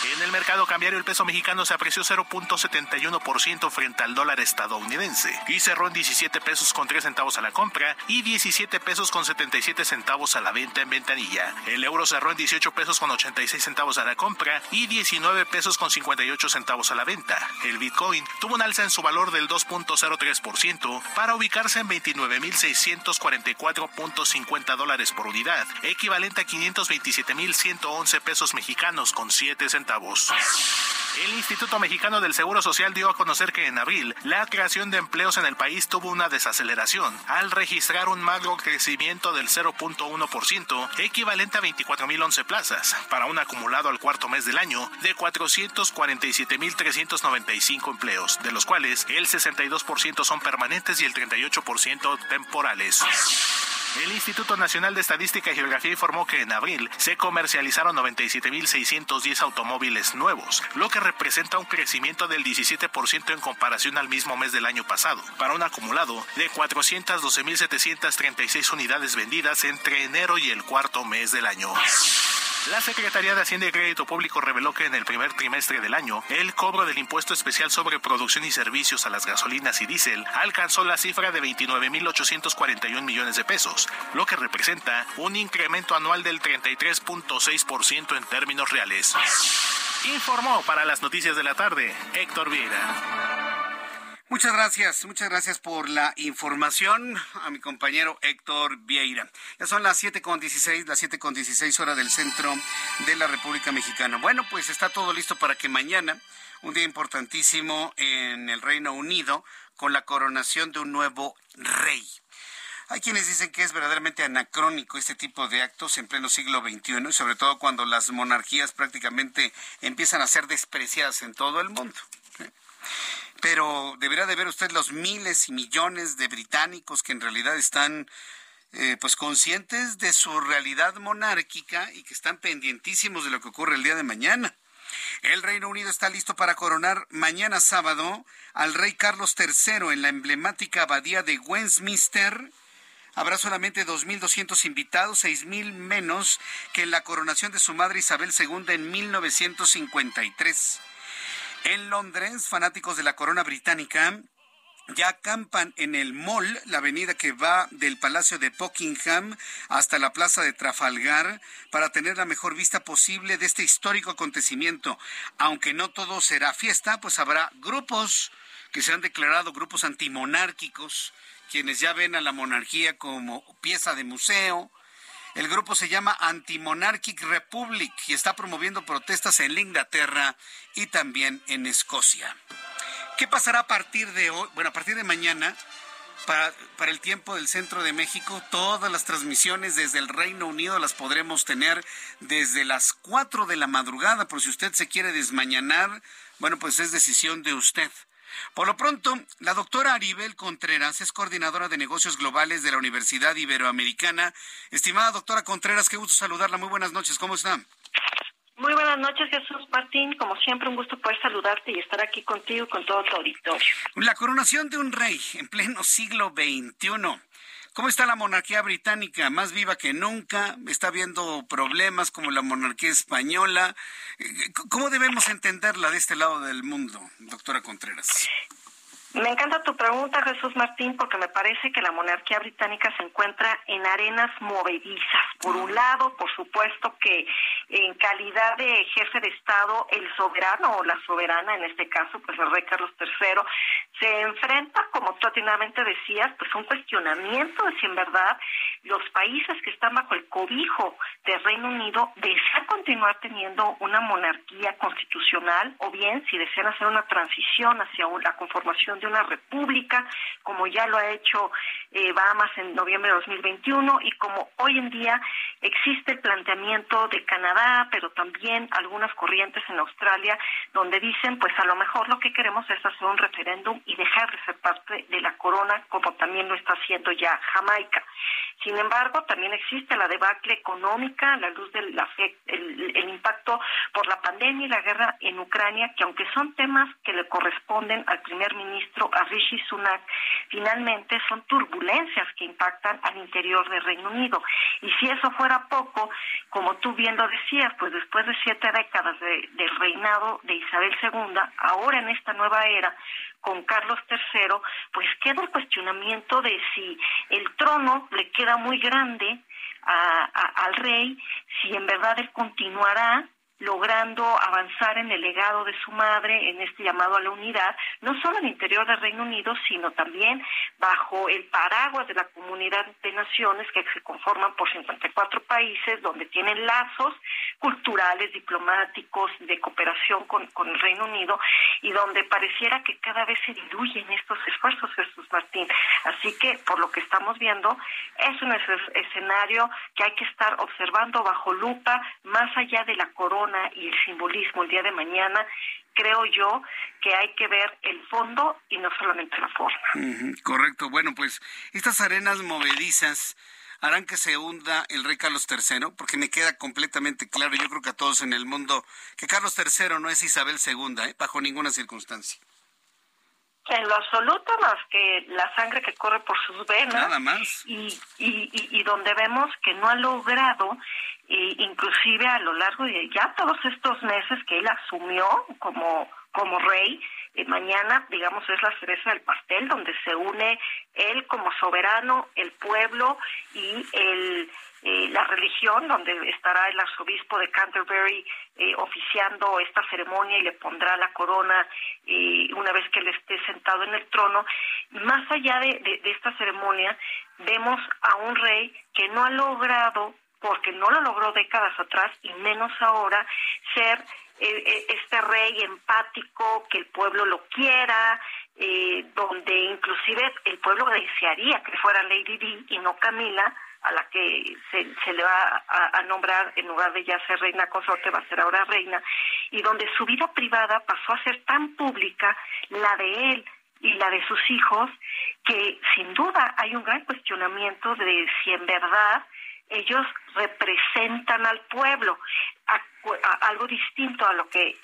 En el mercado cambiario el peso mexicano se apreció 0.71% frente al dólar estadounidense y cerró en 17 pesos con 3 centavos a la compra y 17 pesos con 77 centavos a la venta en ventanilla. El euro cerró en 18 pesos con 86 centavos a la compra y 19 pesos con 58 centavos a la venta. El Bitcoin tuvo un alza en su valor del 2.03% para ubicarse en 29.644.50 dólares por unidad, equivalente a 527.111 pesos mexicanos con 7 centavos. El Instituto Mexicano del Seguro Social dio a conocer que en abril la creación de empleos en el país tuvo una desaceleración al registrar un magro crecimiento del 0.1%, equivalente a 24.011 plazas, para un acumulado al cuarto mes del año de 447.395 empleos, de los cuales el 62% son permanentes y el 38% temporales. El Instituto Nacional de Estadística y Geografía informó que en abril se comercializaron 97.610 automóviles nuevos, lo que representa un crecimiento del 17% en comparación al mismo mes del año pasado, para un acumulado de 412.736 unidades vendidas entre enero y el cuarto mes del año. La Secretaría de Hacienda y Crédito Público reveló que en el primer trimestre del año, el cobro del impuesto especial sobre producción y servicios a las gasolinas y diésel alcanzó la cifra de 29.841 millones de pesos, lo que representa un incremento anual del 33.6% en términos reales. Informó para las noticias de la tarde Héctor Vieira. Muchas gracias, muchas gracias por la información a mi compañero Héctor Vieira. Ya son las siete con dieciséis, las siete con dieciséis horas del centro de la República Mexicana. Bueno, pues está todo listo para que mañana, un día importantísimo en el Reino Unido, con la coronación de un nuevo rey. Hay quienes dicen que es verdaderamente anacrónico este tipo de actos en pleno siglo XXI y sobre todo cuando las monarquías prácticamente empiezan a ser despreciadas en todo el mundo pero deberá de ver usted los miles y millones de británicos que en realidad están eh, pues conscientes de su realidad monárquica y que están pendientísimos de lo que ocurre el día de mañana. El Reino Unido está listo para coronar mañana sábado al rey Carlos III en la emblemática abadía de Westminster. Habrá solamente 2.200 invitados, 6.000 menos que en la coronación de su madre Isabel II en 1953. En Londres, fanáticos de la corona británica ya acampan en el Mall, la avenida que va del Palacio de Buckingham hasta la Plaza de Trafalgar, para tener la mejor vista posible de este histórico acontecimiento. Aunque no todo será fiesta, pues habrá grupos que se han declarado grupos antimonárquicos, quienes ya ven a la monarquía como pieza de museo, el grupo se llama Anti-Monarchic Republic y está promoviendo protestas en Inglaterra y también en Escocia. ¿Qué pasará a partir de hoy? Bueno, a partir de mañana, para, para, el tiempo del centro de México, todas las transmisiones desde el Reino Unido las podremos tener desde las 4 de la madrugada, por si usted se quiere desmañanar, bueno, pues es decisión de usted. Por lo pronto, la doctora Aribel Contreras es coordinadora de negocios globales de la Universidad Iberoamericana. Estimada doctora Contreras, qué gusto saludarla. Muy buenas noches. ¿Cómo está? Muy buenas noches, Jesús Martín. Como siempre, un gusto poder saludarte y estar aquí contigo y con todo tu auditorio. La coronación de un rey en pleno siglo XXI. ¿Cómo está la monarquía británica? Más viva que nunca, está habiendo problemas como la monarquía española. ¿Cómo debemos entenderla de este lado del mundo, doctora Contreras? Me encanta tu pregunta, Jesús Martín, porque me parece que la monarquía británica se encuentra en arenas movedizas. Por un lado, por supuesto que en calidad de jefe de Estado, el soberano o la soberana, en este caso, pues el rey Carlos III, se enfrenta, como tú atinadamente decías, pues un cuestionamiento de si en verdad los países que están bajo el cobijo del Reino Unido desean continuar teniendo una monarquía constitucional o bien si desean hacer una transición hacia la conformación de una república, como ya lo ha hecho eh, Bahamas en noviembre de 2021 y como hoy en día existe el planteamiento de Canadá, pero también algunas corrientes en Australia donde dicen, pues a lo mejor lo que queremos es hacer un referéndum y dejar de ser parte de la corona, como también lo está haciendo ya Jamaica. Sin embargo, también existe la debacle económica la luz del el, el impacto por la pandemia y la guerra en Ucrania, que aunque son temas que le corresponden al primer ministro, a Rishi Sunak, finalmente son turbulencias que impactan al interior del Reino Unido. Y si eso fuera poco, como tú bien lo decías, pues después de siete décadas del reinado de Isabel II, ahora en esta nueva era, con Carlos III, pues queda el cuestionamiento de si el trono le queda muy grande al rey, si en verdad él continuará logrando avanzar en el legado de su madre, en este llamado a la unidad, no solo en el interior del Reino Unido, sino también bajo el paraguas de la comunidad de naciones que se conforman por 54 países, donde tienen lazos culturales, diplomáticos, de cooperación con, con el Reino Unido, y donde pareciera que cada vez se diluyen estos esfuerzos, Jesús Martín. Así que, por lo que estamos viendo, es un escenario que hay que estar observando bajo lupa, más allá de la corona y el simbolismo el día de mañana, creo yo que hay que ver el fondo y no solamente la forma. correcto. Bueno, pues estas arenas movedizas harán que se hunda el rey Carlos III, porque me queda completamente claro, yo creo que a todos en el mundo, que Carlos III no es Isabel II, ¿eh? bajo ninguna circunstancia. En lo absoluto, más que la sangre que corre por sus venas. Nada más. Y, y, y, y donde vemos que no ha logrado e inclusive a lo largo de ya todos estos meses que él asumió como, como rey, eh, mañana, digamos, es la cereza del pastel, donde se une él como soberano, el pueblo y el, eh, la religión, donde estará el arzobispo de Canterbury eh, oficiando esta ceremonia y le pondrá la corona una vez que él esté sentado en el trono. Más allá de, de esta ceremonia, vemos a un rey que no ha logrado porque no lo logró décadas atrás y menos ahora ser eh, eh, este rey empático, que el pueblo lo quiera, eh, donde inclusive el pueblo desearía que fuera Lady Di y no Camila, a la que se, se le va a, a, nombrar en lugar de ya ser reina consorte, va a ser ahora reina, y donde su vida privada pasó a ser tan pública, la de él y la de sus hijos, que sin duda hay un gran cuestionamiento de si en verdad ellos representan al pueblo, algo distinto a lo que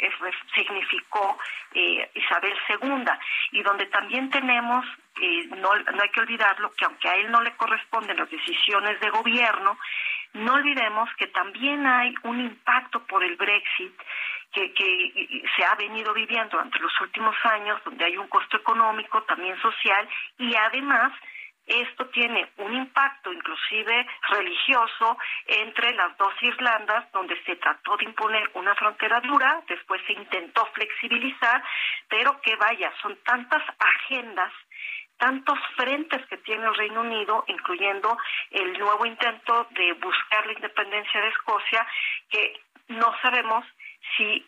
significó eh, Isabel II, y donde también tenemos, eh, no, no hay que olvidarlo, que aunque a él no le corresponden las decisiones de gobierno, no olvidemos que también hay un impacto por el Brexit que, que, se ha venido viviendo durante los últimos años, donde hay un costo económico, también social, y además esto tiene un impacto inclusive religioso entre las dos Irlandas, donde se trató de imponer una frontera dura, después se intentó flexibilizar, pero que vaya, son tantas agendas tantos frentes que tiene el Reino Unido, incluyendo el nuevo intento de buscar la independencia de Escocia, que no sabemos si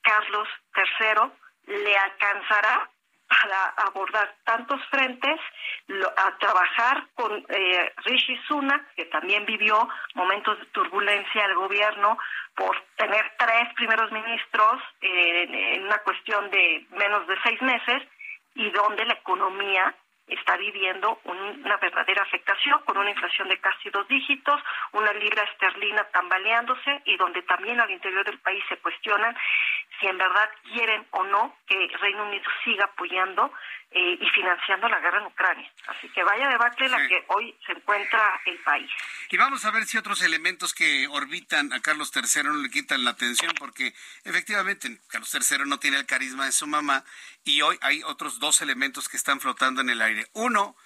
Carlos III le alcanzará para abordar tantos frentes, a trabajar con eh, Rishi Sunak, que también vivió momentos de turbulencia al gobierno por tener tres primeros ministros en una cuestión de menos de seis meses, y donde la economía está viviendo una verdadera afectación con una inflación de casi dos dígitos, una libra esterlina tambaleándose y donde también al interior del país se cuestionan si en verdad quieren o no que Reino Unido siga apoyando eh, y financiando la guerra en Ucrania. Así que vaya debate la que hoy se encuentra el país. Y vamos a ver si otros elementos que orbitan a Carlos III no le quitan la atención, porque efectivamente Carlos III no tiene el carisma de su mamá y hoy hay otros dos elementos que están flotando en el aire. Uno,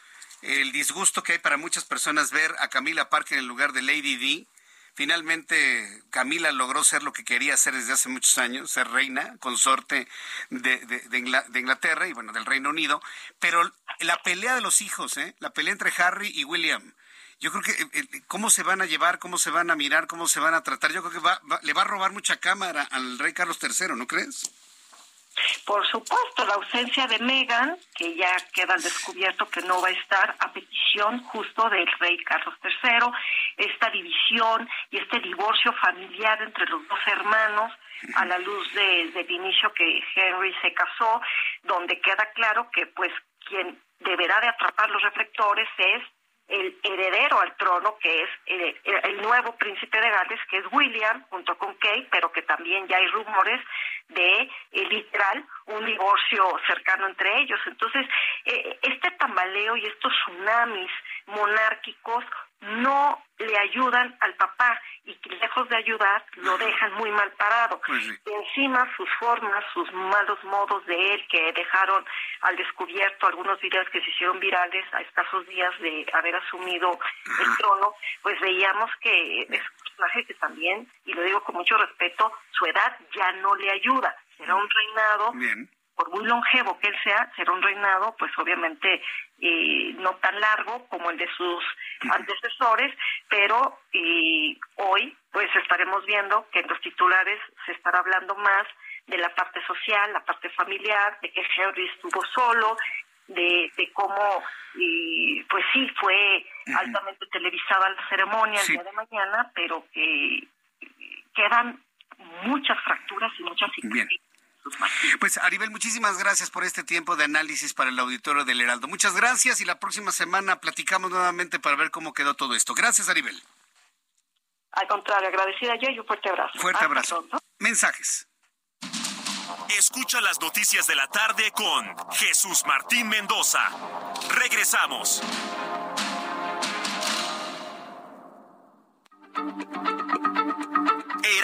el disgusto que hay para muchas personas ver a Camila Parker en el lugar de Lady D Finalmente, Camila logró ser lo que quería hacer desde hace muchos años, ser reina, consorte de, de, Inglaterra y bueno, del Reino Unido. Pero la pelea de los hijos, ¿eh? la pelea entre Harry y William, yo creo que eh, eh, cómo se van a llevar, cómo se van a mirar, cómo se van a tratar, yo creo que le va a robar mucha cámara al rey Carlos III, ¿no crees? Por supuesto, la ausencia de Meghan, que ya queda descubierto que no va a estar a petición justo del rey Carlos III, esta división y este divorcio familiar entre los dos hermanos a la luz de, del inicio que Henry se casó, donde queda claro que pues quien deberá de atrapar los reflectores es el heredero al trono, que es el, nuevo príncipe de Gales, que es William, junto con Kate, pero que también ya hay rumores de eh, literal un divorcio cercano entre ellos. Entonces, eh, este tambaleo y estos tsunamis monárquicos no le ayudan al papá y que lejos de ayudar lo dejan muy mal parado. Pues y encima sus formas, sus malos modos de él que dejaron al descubierto algunos videos que se hicieron virales a escasos días de haber asumido el trono, pues veíamos que es un personaje que también, y lo digo con mucho respeto, su edad ya no le ayuda. Será un reinado por muy longevo que él sea, será un reinado, pues obviamente eh, no tan largo como el de sus antecesores, pero eh, hoy pues estaremos viendo que en los titulares se estará hablando más de la parte social, la parte familiar, de que Henry estuvo solo, de, de cómo, eh, pues sí, fue altamente televisada la ceremonia el día de mañana, pero que quedan muchas fracturas y muchas cicatrices pues Aribel, muchísimas gracias por este tiempo de análisis para el auditorio del Heraldo. Muchas gracias y la próxima semana platicamos nuevamente para ver cómo quedó todo esto. Gracias, Aribel. Al contrario, agradecida yo y un fuerte abrazo. Fuerte abrazo. Mensajes. Escucha las noticias de la tarde con Jesús Martín Mendoza. Regresamos.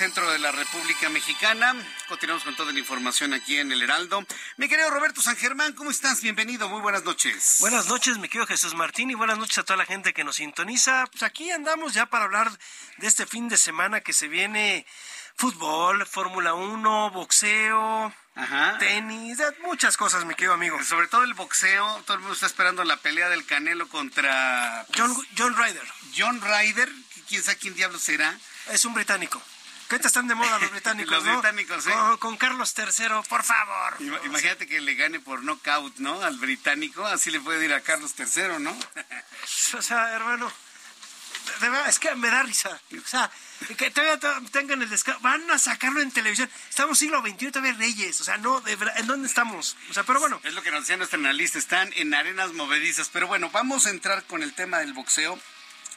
Centro de la República Mexicana. Continuamos con toda la información aquí en el Heraldo. Mi querido Roberto San Germán, ¿cómo estás? Bienvenido, muy buenas noches. Buenas noches, mi querido Jesús Martín, y buenas noches a toda la gente que nos sintoniza. Pues aquí andamos ya para hablar de este fin de semana que se viene fútbol, Fórmula 1, boxeo, tenis, muchas cosas, mi querido amigo. Sobre todo el boxeo, todo el mundo está esperando la pelea del Canelo contra... John, John Ryder. John Ryder, quién sabe quién diablo será. Es un británico. ¿Qué te están de moda los británicos? los británicos, ¿eh? Con, Carlos III, por favor. Imagínate que le gane por knockout, ¿no? Al británico, así le puede ir a Carlos III, ¿no? o sea, hermano, de verdad, es que me da risa. O sea, que todavía tengan el descanso. Van a sacarlo en televisión. Estamos siglo XXI, todavía reyes. O sea, no, de verdad, ¿en dónde estamos? O sea, pero bueno. Es lo que nos decía nuestra analista. Están en arenas movedizas. Pero bueno, vamos a entrar con el tema del boxeo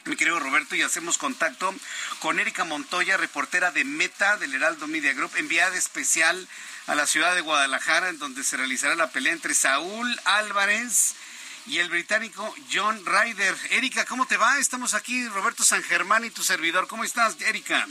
mi querido Roberto, y hacemos contacto con Erika Montoya, reportera de Meta del Heraldo Media Group, enviada especial a la ciudad de Guadalajara, en donde se realizará la pelea entre Saúl Álvarez y el británico John Ryder. Erika, ¿cómo te va? Estamos aquí, Roberto San Germán y tu servidor. ¿Cómo estás, Erika?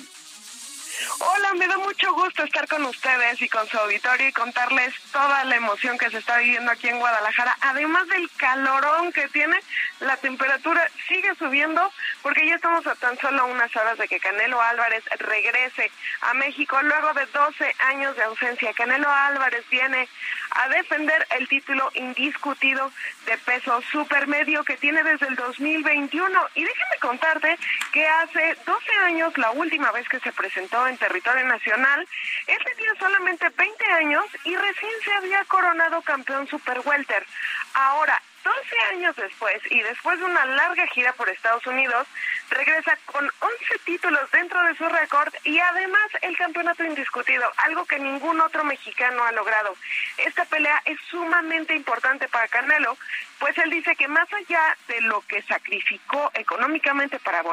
Hola, me da mucho gusto estar con ustedes y con su auditorio y contarles toda la emoción que se está viviendo aquí en Guadalajara. Además del calorón que tiene, la temperatura sigue subiendo porque ya estamos a tan solo unas horas de que Canelo Álvarez regrese a México luego de 12 años de ausencia. Canelo Álvarez viene a defender el título indiscutido de peso supermedio que tiene desde el 2021. Y déjame contarte que hace 12 años, la última vez que se presentó en territorio nacional, él tenía solamente 20 años y recién se había coronado campeón super welter. Ahora, 12 años después y después de una larga gira por Estados Unidos, regresa con 11 títulos dentro de su récord y además el campeonato indiscutido, algo que ningún otro mexicano ha logrado. Esta pelea es sumamente importante para Canelo, pues él dice que más allá de lo que sacrificó económicamente para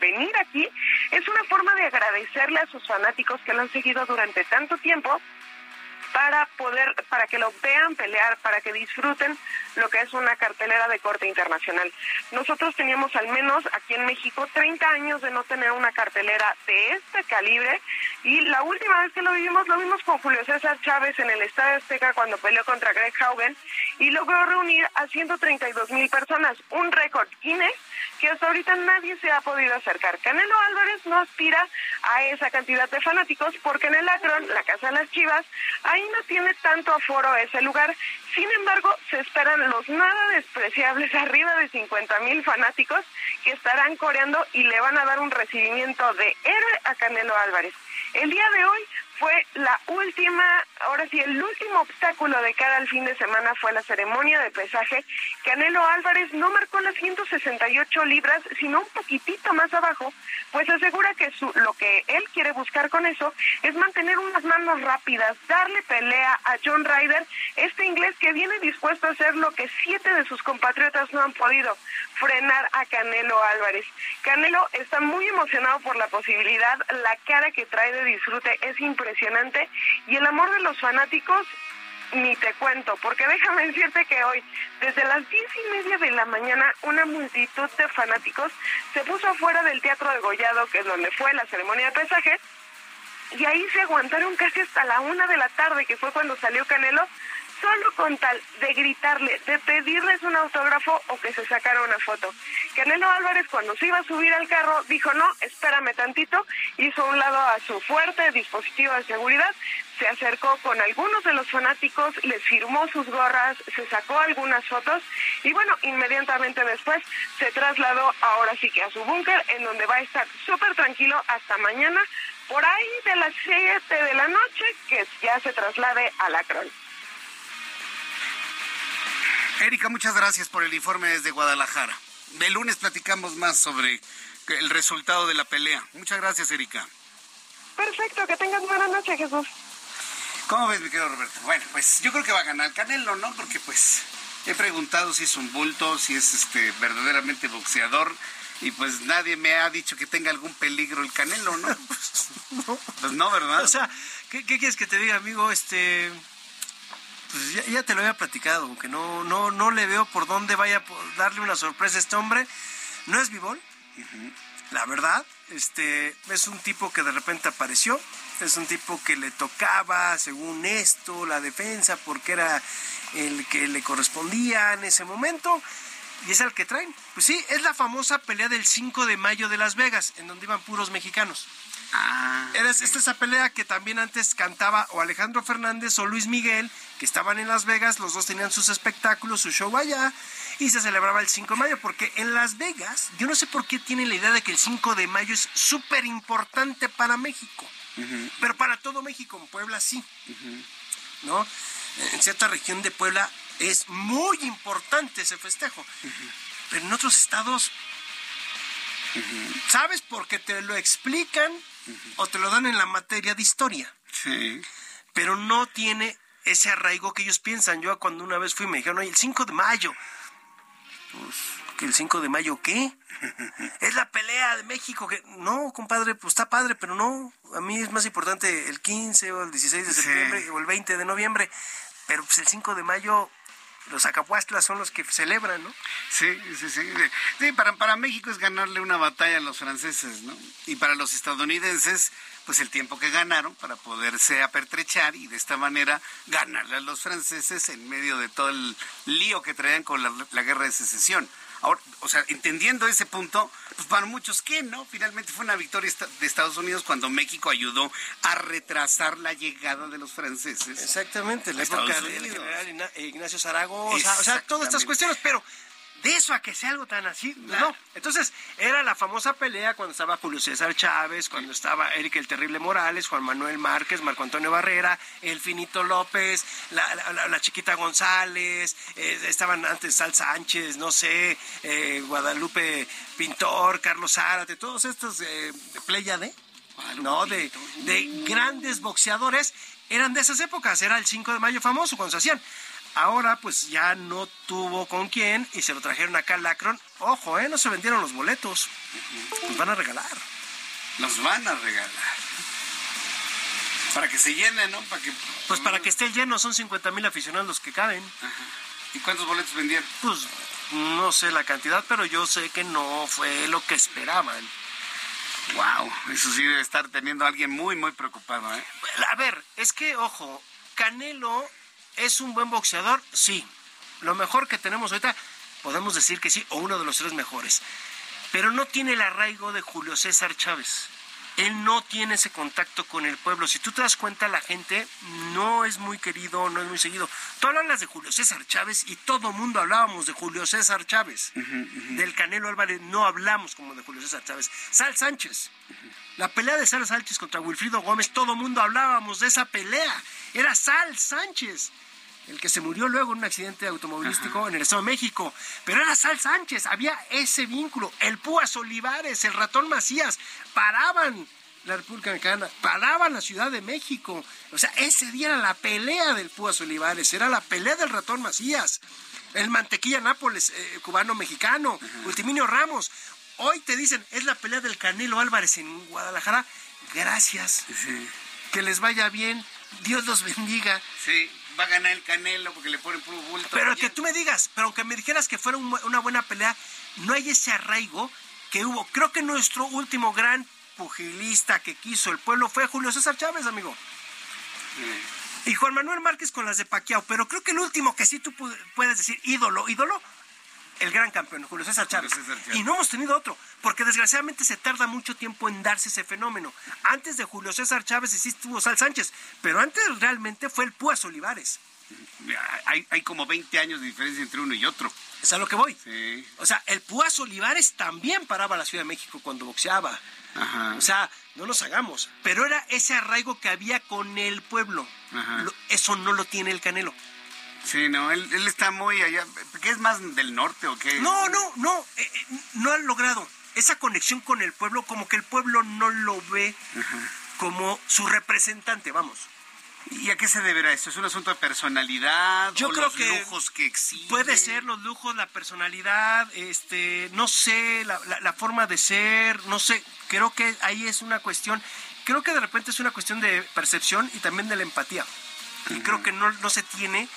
venir aquí, es una forma de agradecerle a sus fanáticos que lo han seguido durante tanto tiempo para poder, para que lo vean pelear, para que disfruten lo que es una cartelera de corte internacional. Nosotros teníamos al menos aquí en México 30 años de no tener una cartelera de este calibre y la última vez que lo vimos lo vimos con Julio César Chávez en el Estadio Azteca cuando peleó contra Greg Haugen y logró reunir a 132 mil personas, un récord Guinness que hasta ahorita nadie se ha podido acercar. Canelo Álvarez no aspira a esa cantidad de fanáticos porque en el Akron, la Casa de las Chivas, ahí no tiene tanto aforo ese lugar. Sin embargo, se esperan los nada despreciables arriba de 50 mil fanáticos que estarán coreando y le van a dar un recibimiento de héroe a Canelo Álvarez. El día de hoy fue la última, ahora sí, el último obstáculo de cara al fin de semana fue la ceremonia de pesaje. Canelo Álvarez no marcó las 168 libras, sino un poquitito más abajo, pues asegura que su, lo que él quiere buscar con eso es mantener unas manos rápidas, darle pelea a John Ryder, este inglés que viene dispuesto a hacer lo que siete de sus compatriotas no han podido, frenar a Canelo Álvarez. Canelo está muy emocionado por la posibilidad, la cara que trae de disfrute es impresionante y el amor de los fanáticos ni te cuento, porque déjame decirte que hoy, desde las diez y media de la mañana, una multitud de fanáticos se puso afuera del Teatro de Gollado, que es donde fue la ceremonia de pesaje, y ahí se aguantaron casi hasta la una de la tarde, que fue cuando salió Canelo, solo con tal de gritarle, de pedirles un autógrafo o que se sacara una foto. Canelo Álvarez cuando se iba a subir al carro dijo, no, espérame tantito, hizo un lado a su fuerte dispositivo de seguridad, se acercó con algunos de los fanáticos, les firmó sus gorras, se sacó algunas fotos y bueno, inmediatamente después se trasladó ahora sí que a su búnker en donde va a estar súper tranquilo hasta mañana por ahí de las 7 de la noche que ya se traslade a la crónica. Erika, muchas gracias por el informe desde Guadalajara. El lunes platicamos más sobre el resultado de la pelea. Muchas gracias, Erika. Perfecto, que tengas buena noche, Jesús. ¿Cómo ves, mi querido Roberto? Bueno, pues yo creo que va a ganar Canelo, ¿no? Porque pues he preguntado si es un bulto, si es este verdaderamente boxeador y pues nadie me ha dicho que tenga algún peligro el Canelo, ¿no? pues no, ¿verdad? O sea, ¿qué, ¿qué, quieres que te diga, amigo? Este, pues ya, te lo había platicado, que no, no, no le veo por dónde vaya a darle una sorpresa a este hombre. No es Vivol, la verdad. Este, es un tipo que de repente apareció, es un tipo que le tocaba, según esto, la defensa, porque era el que le correspondía en ese momento. Y es el que traen. Pues sí, es la famosa pelea del 5 de mayo de Las Vegas, en donde iban puros mexicanos. Ah, Era esta esa pelea que también antes cantaba o Alejandro Fernández o Luis Miguel, que estaban en Las Vegas, los dos tenían sus espectáculos, su show allá, y se celebraba el 5 de mayo, porque en Las Vegas, yo no sé por qué tienen la idea de que el 5 de mayo es súper importante para México, pero para todo México, en Puebla sí, ¿no? En cierta región de Puebla es muy importante ese festejo, pero en otros estados ¿Sabes? Porque te lo explican o te lo dan en la materia de historia. Sí. Pero no tiene ese arraigo que ellos piensan. Yo cuando una vez fui me dijeron, oye, el 5 de mayo. Pues, ¿Que el 5 de mayo qué? es la pelea de México. que No, compadre, pues está padre, pero no. A mí es más importante el 15 o el 16 de septiembre o el 20 de noviembre. Pero pues el 5 de mayo los acapuastlas son los que celebran, ¿no? Sí, sí, sí. Sí, para, para México es ganarle una batalla a los franceses, ¿no? Y para los estadounidenses, pues el tiempo que ganaron para poderse apertrechar y de esta manera ganarle a los franceses en medio de todo el lío que traían con la guerra de secesión. Ahora, o sea, entendiendo ese punto, pues para muchos, ¿qué no? Finalmente fue una victoria de Estados Unidos cuando México ayudó a retrasar la llegada de los franceses. Exactamente, la época del general Ignacio Zaragoza, o sea, todas estas cuestiones, pero de eso a que sea algo tan así, no. Entonces, era la famosa pelea cuando estaba Julio César Chávez, cuando estaba Eric el Terrible Morales, Juan Manuel Márquez, Marco Antonio Barrera, el Finito López, la, Chiquita González, eh, estaban antes Sal Sánchez, no sé, eh, Guadalupe Pintor, Carlos Zárate, todos estos eh, de, no, de, de grandes boxeadores, eran de esas épocas, era el 5 de mayo famoso cuando se hacían. Ahora pues ya no tuvo con quién y se lo trajeron acá al Lacron. Ojo, ¿eh? No se vendieron los boletos. Los van a regalar. Los van a regalar. Para que se llenen, ¿no? Para que... Pues para que esté lleno, son 50 mil aficionados los que caben. ¿Y cuántos boletos vendieron? Pues no sé la cantidad, pero yo sé que no fue lo que esperaban. Wow, eso sí debe estar teniendo a alguien muy, muy preocupado, ¿eh? A ver, es que, ojo, Canelo ¿Es un buen boxeador? Sí. Lo mejor que tenemos ahorita, podemos decir que sí, o uno de los tres mejores. Pero no tiene el arraigo de Julio César Chávez. Él no tiene ese contacto con el pueblo. Si tú te das cuenta, la gente no es muy querido, no es muy seguido. Tú hablas de Julio César Chávez y todo mundo hablábamos de Julio César Chávez. Del Canelo Álvarez no hablamos como de Julio César Chávez. Sal Sánchez. La pelea de Sal Sánchez contra Wilfrido Gómez, todo mundo hablábamos de esa pelea. Era Sal Sánchez el que se murió luego en un accidente automovilístico en el Estado de México. Pero era Sal Sánchez, había ese vínculo. El Púas Olivares, el ratón Macías, paraban la República Mexicana, paraban la Ciudad de México. O sea, ese día era la pelea del Púas Olivares, era la pelea del ratón Macías. El Mantequilla Nápoles, eh, cubano-mexicano, Ultiminio Ramos. Hoy te dicen, es la pelea del Canelo Álvarez en Guadalajara. Gracias. Que les vaya bien. Dios los bendiga. Sí va a ganar el Canelo porque le ponen puro bulto. Pero que tú me digas, pero aunque me dijeras que fuera una buena pelea, no hay ese arraigo que hubo. Creo que nuestro último gran pugilista que quiso el pueblo fue Julio César Chávez, amigo. Y Juan Manuel Márquez con las de Paquiao, pero creo que el último que sí tú puedes decir ídolo, ídolo, el gran campeón, Julio César Chávez. Y no hemos tenido otro, porque desgraciadamente se tarda mucho tiempo en darse ese fenómeno. Antes de Julio César Chávez sí estuvo Sal Sánchez, pero antes realmente fue el Púas Olivares. Hay, hay como 20 años de diferencia entre uno y otro. Es a lo que voy. O sea, el Púas Olivares también paraba la Ciudad de México cuando boxeaba. O sea, no nos hagamos. Pero era ese arraigo que había con el pueblo. eso no lo tiene el Canelo. Sí, no, él, está muy allá. ¿Qué es más del norte o qué? No, no, no, eh, eh, no ha logrado esa conexión con el pueblo, como que el pueblo no lo ve como su representante, vamos. ¿Y a qué se deberá eso? ¿Es un asunto de personalidad? Yo creo los que lujos que existen? Puede ser los lujos, la personalidad, este, no sé, la, forma de ser, no sé. Creo que ahí es una cuestión, creo que de repente es una cuestión de percepción y también de la empatía. Y creo que no, no se tiene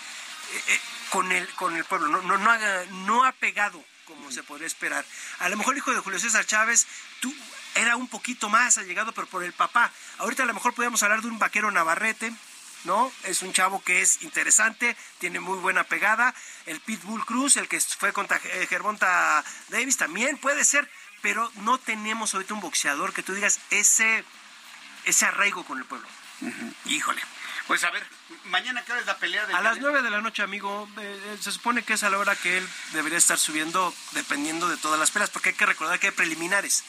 eh, con, el, con el pueblo, no, no, no, ha, no ha pegado como se podría esperar. A lo mejor el hijo de Julio César Chávez tú, era un poquito más allegado, pero por el papá. Ahorita a lo mejor podríamos hablar de un vaquero Navarrete, ¿no? Es un chavo que es interesante, tiene muy buena pegada. El Pitbull Cruz, el que fue contra eh, Gervonta Davis, también puede ser, pero no tenemos ahorita un boxeador que tú digas ese, ese arraigo con el pueblo. Híjole. Pues a ver, mañana qué hora es la pelea A las nueve de la noche, amigo. Eh, eh, se supone que es a la hora que él debería estar subiendo dependiendo de todas las peleas, porque hay que recordar que hay preliminares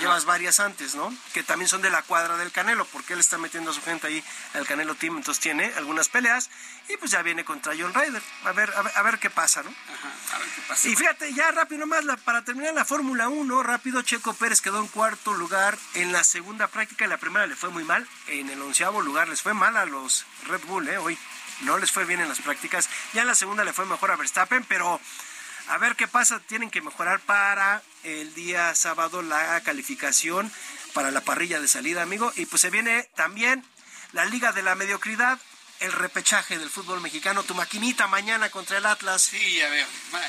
llevas varias antes, ¿no? Que también son de la cuadra del Canelo, porque él está metiendo a su gente ahí al Canelo Team, entonces tiene algunas peleas y pues ya viene contra John Ryder. A ver, a ver, qué pasa, ¿no? Ajá, a ver qué pasa. Y fíjate, ya rápido nomás, para terminar la Fórmula 1, rápido, Checo Pérez quedó en cuarto lugar en la segunda práctica, en la primera le fue muy mal, en el onceavo lugar les fue mal a los Red Bull, ¿eh? Hoy no les fue bien en las prácticas, ya en la segunda le fue mejor a Verstappen, pero A ver qué pasa, tienen que mejorar para el día sábado la calificación para la parrilla de salida, amigo. Y pues se viene también la Liga de la Mediocridad, el repechaje del fútbol mexicano, tu maquinita mañana contra el Atlas. Sí, ya veo,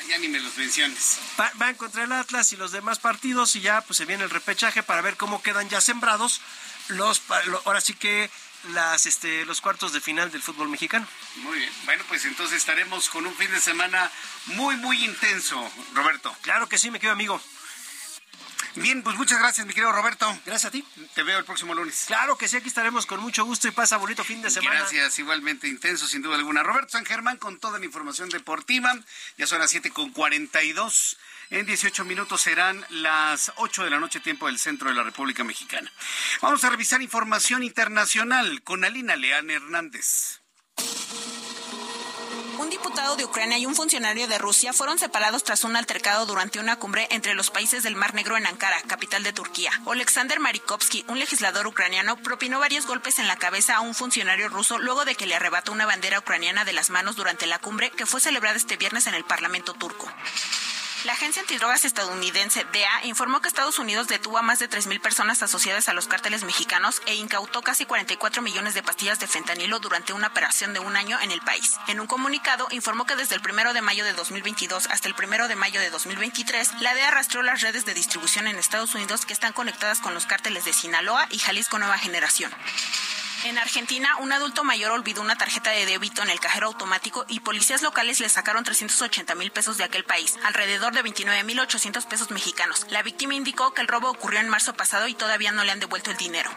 ya ni me los menciones. van contra el Atlas y los demás partidos y ya pues se viene el repechaje para ver cómo quedan ya sembrados los, ahora sí que las este los cuartos de final del fútbol mexicano. Muy bien. Bueno, pues entonces estaremos con un fin de semana muy muy intenso, Roberto. Claro que sí, me quedo amigo. Bien, pues muchas gracias, mi querido Roberto. Gracias a ti. Te veo el próximo lunes. Claro que sí, aquí estaremos con mucho gusto y pasa bonito fin de semana. Gracias, igualmente intenso, sin duda alguna. Roberto San Germán con toda la información deportiva. Ya son las 7 con 42. En 18 minutos serán las 8 de la noche, tiempo del centro de la República Mexicana. Vamos a revisar información internacional con Alina Leán Hernández. Un diputado de Ucrania y un funcionario de Rusia fueron separados tras un altercado durante una cumbre entre los países del Mar Negro en Ankara, capital de Turquía. Alexander Marikovsky, un legislador ucraniano, propinó varios golpes en la cabeza a un funcionario ruso luego de que le arrebató una bandera ucraniana de las manos durante la cumbre que fue celebrada este viernes en el Parlamento turco. La agencia antidrogas estadounidense DEA informó que Estados Unidos detuvo a más de 3.000 personas asociadas a los cárteles mexicanos e incautó casi 44 millones de pastillas de fentanilo durante una operación de un año en el país. En un comunicado informó que desde el 1 de mayo de 2022 hasta el 1 de mayo de 2023, la DEA rastreó las redes de distribución en Estados Unidos que están conectadas con los cárteles de Sinaloa y Jalisco Nueva Generación. En Argentina, un adulto mayor olvidó una tarjeta de débito en el cajero automático y policías locales le sacaron 380 mil pesos de aquel país, alrededor de 29 mil 800 pesos mexicanos. La víctima indicó que el robo ocurrió en marzo pasado y todavía no le han devuelto el dinero.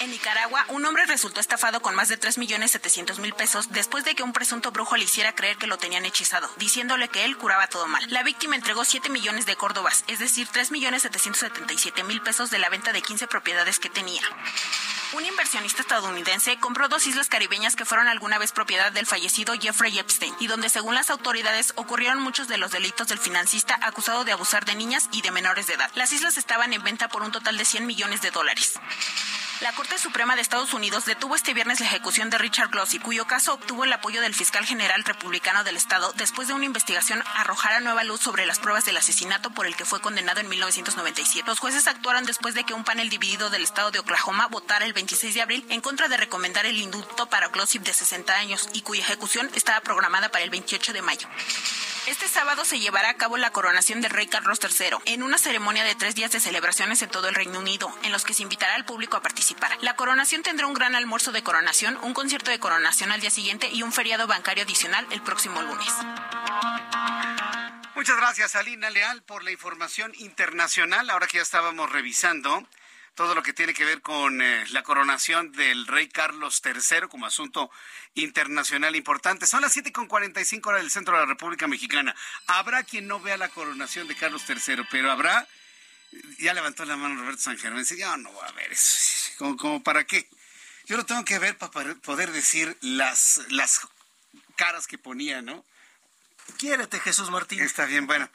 En Nicaragua, un hombre resultó estafado con más de 3.700.000 pesos después de que un presunto brujo le hiciera creer que lo tenían hechizado, diciéndole que él curaba todo mal. La víctima entregó 7 millones de córdobas, es decir, 3.777.000 pesos de la venta de 15 propiedades que tenía. Un inversionista estadounidense compró dos islas caribeñas que fueron alguna vez propiedad del fallecido Jeffrey Epstein y donde según las autoridades ocurrieron muchos de los delitos del financista acusado de abusar de niñas y de menores de edad. Las islas estaban en venta por un total de 100 millones de dólares. La Corte Suprema de Estados Unidos detuvo este viernes la ejecución de Richard Glossy, cuyo caso obtuvo el apoyo del fiscal general republicano del Estado después de una investigación arrojara nueva luz sobre las pruebas del asesinato por el que fue condenado en 1997. Los jueces actuaron después de que un panel dividido del Estado de Oklahoma votara el 26 de abril en contra de recomendar el indulto para Glossy de 60 años y cuya ejecución estaba programada para el 28 de mayo. Este sábado se llevará a cabo la coronación del rey Carlos III en una ceremonia de tres días de celebraciones en todo el Reino Unido, en los que se invitará al público a participar. La coronación tendrá un gran almuerzo de coronación, un concierto de coronación al día siguiente y un feriado bancario adicional el próximo lunes. Muchas gracias, Alina Leal, por la información internacional. Ahora que ya estábamos revisando todo lo que tiene que ver con eh, la coronación del rey Carlos III como asunto internacional importante. Son las 7 con 45 horas del centro de la República Mexicana. Habrá quien no vea la coronación de Carlos III, pero habrá, ya levantó la mano Roberto San Germán, dice, yo no voy a ver eso, ¿Como, como para qué? Yo lo tengo que ver para poder decir las, las caras que ponía, ¿no? Quiérete, Jesús Martín. Está bien, bueno.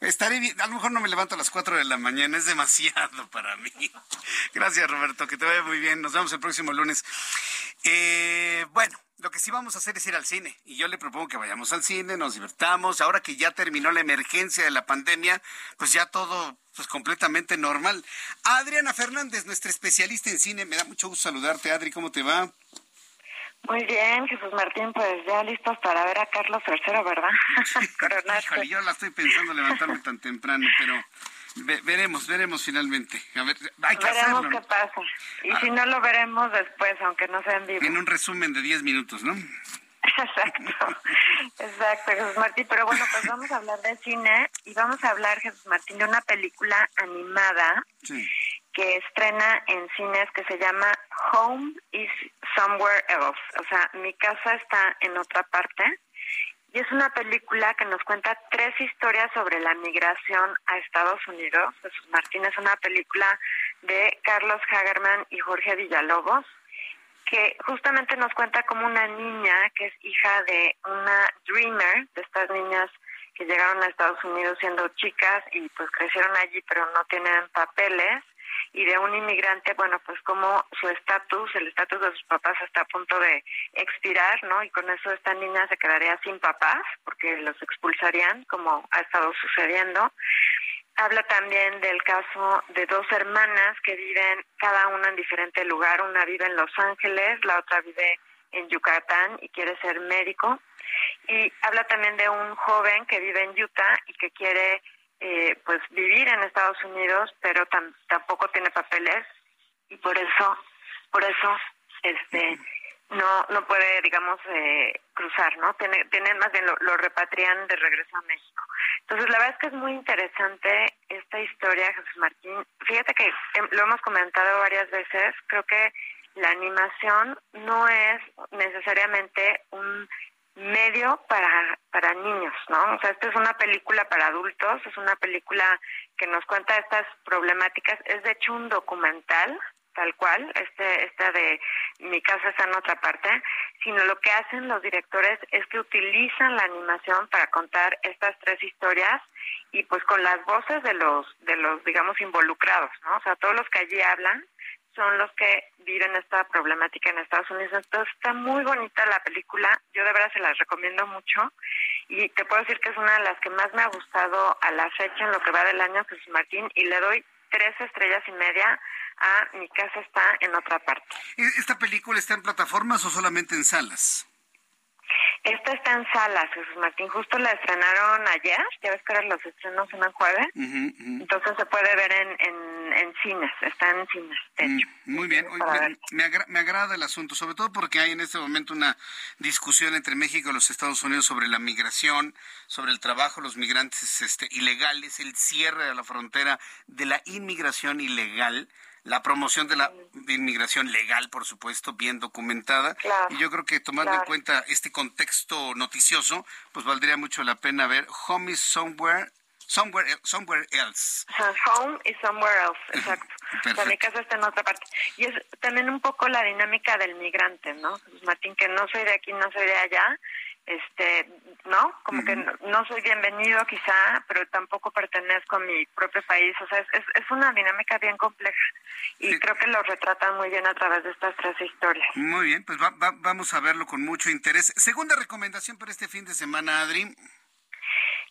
Estaré bien. A lo mejor no me levanto a las 4 de la mañana, es demasiado para mí. Gracias, Roberto, que te vaya muy bien. Nos vemos el próximo lunes. Eh, bueno, lo que sí vamos a hacer es ir al cine. Y yo le propongo que vayamos al cine, nos divertamos. Ahora que ya terminó la emergencia de la pandemia, pues ya todo pues completamente normal. Adriana Fernández, nuestra especialista en cine. Me da mucho gusto saludarte, Adri. ¿Cómo te va? Muy bien, Jesús Martín, pues ya listos para ver a Carlos III, ¿verdad? Híjole, yo la estoy pensando levantarme tan temprano, pero veremos, veremos finalmente. A ver, hay que veremos hacerlo. qué pasa. Y si no lo veremos después, aunque no sea en vivo. En un resumen de 10 minutos, ¿no? Exacto, exacto, Jesús Martín. Pero bueno, pues vamos a hablar de cine y vamos a hablar, Jesús Martín, de una película animada que estrena en cines que se llama Home is Somewhere Else. O sea, mi casa está en otra parte. Y es una película que nos cuenta tres historias sobre la migración a Estados Unidos. Jesús Martín es una película de Carlos Hagerman y Jorge Villalobos que justamente nos cuenta como una niña que es hija de una dreamer, de estas niñas que llegaron a Estados Unidos siendo chicas y pues crecieron allí pero no tienen papeles y de un inmigrante, bueno, pues como su estatus, el estatus de sus papás está a punto de expirar, ¿no? Y con eso esta niña se quedaría sin papás porque los expulsarían, como ha estado sucediendo. Habla también del caso de dos hermanas que viven cada una en diferente lugar. Una vive en Los Ángeles, la otra vive en Yucatán y quiere ser médico. Y habla también de un joven que vive en Utah y que quiere eh, pues vivir en Estados Unidos, pero tampoco tiene papeles y por eso, por eso, este no no puede digamos eh, cruzar no tiene, tiene más bien lo, lo, repatrian de regreso a México. Entonces la verdad es que es muy interesante esta historia Jesús Martín. Fíjate que em, lo hemos comentado varias veces creo que la animación no es necesariamente un medio para para niños no o sea esta es una película para adultos es una película que nos cuenta estas problemáticas es de hecho un documental tal cual, este, esta de mi casa está en otra parte, sino lo que hacen los directores es que utilizan la animación para contar estas tres historias y pues con las voces de los, de los, digamos, involucrados, ¿no? O sea, todos los que allí hablan son los que viven esta problemática en Estados Unidos. Entonces está muy bonita la película, yo de verdad se las recomiendo mucho y te puedo decir que es una de las que más me ha gustado a la fecha en lo que va del año Jesús Martín y le doy tres estrellas y media a Mi casa está en otra parte. ¿Esta película está en plataformas o solamente en salas? Esta está en salas, Jesús Martín. Justo la estrenaron ayer, ya ves que ahora los estrenos en jueves. Entonces se puede ver en, en, cines, está en cines. Mm, muy bien, me, me, agrada el asunto, sobre todo porque hay en este momento una discusión entre México y los Estados Unidos sobre la migración, sobre el trabajo, los migrantes este, ilegales, el cierre de la frontera de la inmigración ilegal la promoción de la inmigración legal, por supuesto, bien documentada. Y yo creo que tomando en cuenta este contexto noticioso, pues valdría mucho la pena ver Home is Somewhere Somewhere, somewhere else. Home is somewhere else, exacto. O mi casa está en otra parte. Y es también un poco la dinámica del migrante, ¿no? Martín, que no soy de aquí, no soy de allá, este, ¿no? Como que no, soy bienvenido quizá, pero tampoco pertenezco a mi propio país. O sea, es, es, una dinámica bien compleja y creo que lo retratan muy bien a través de estas tres historias. Muy bien, pues vamos a verlo con mucho interés. Segunda recomendación para este fin de semana, Adri.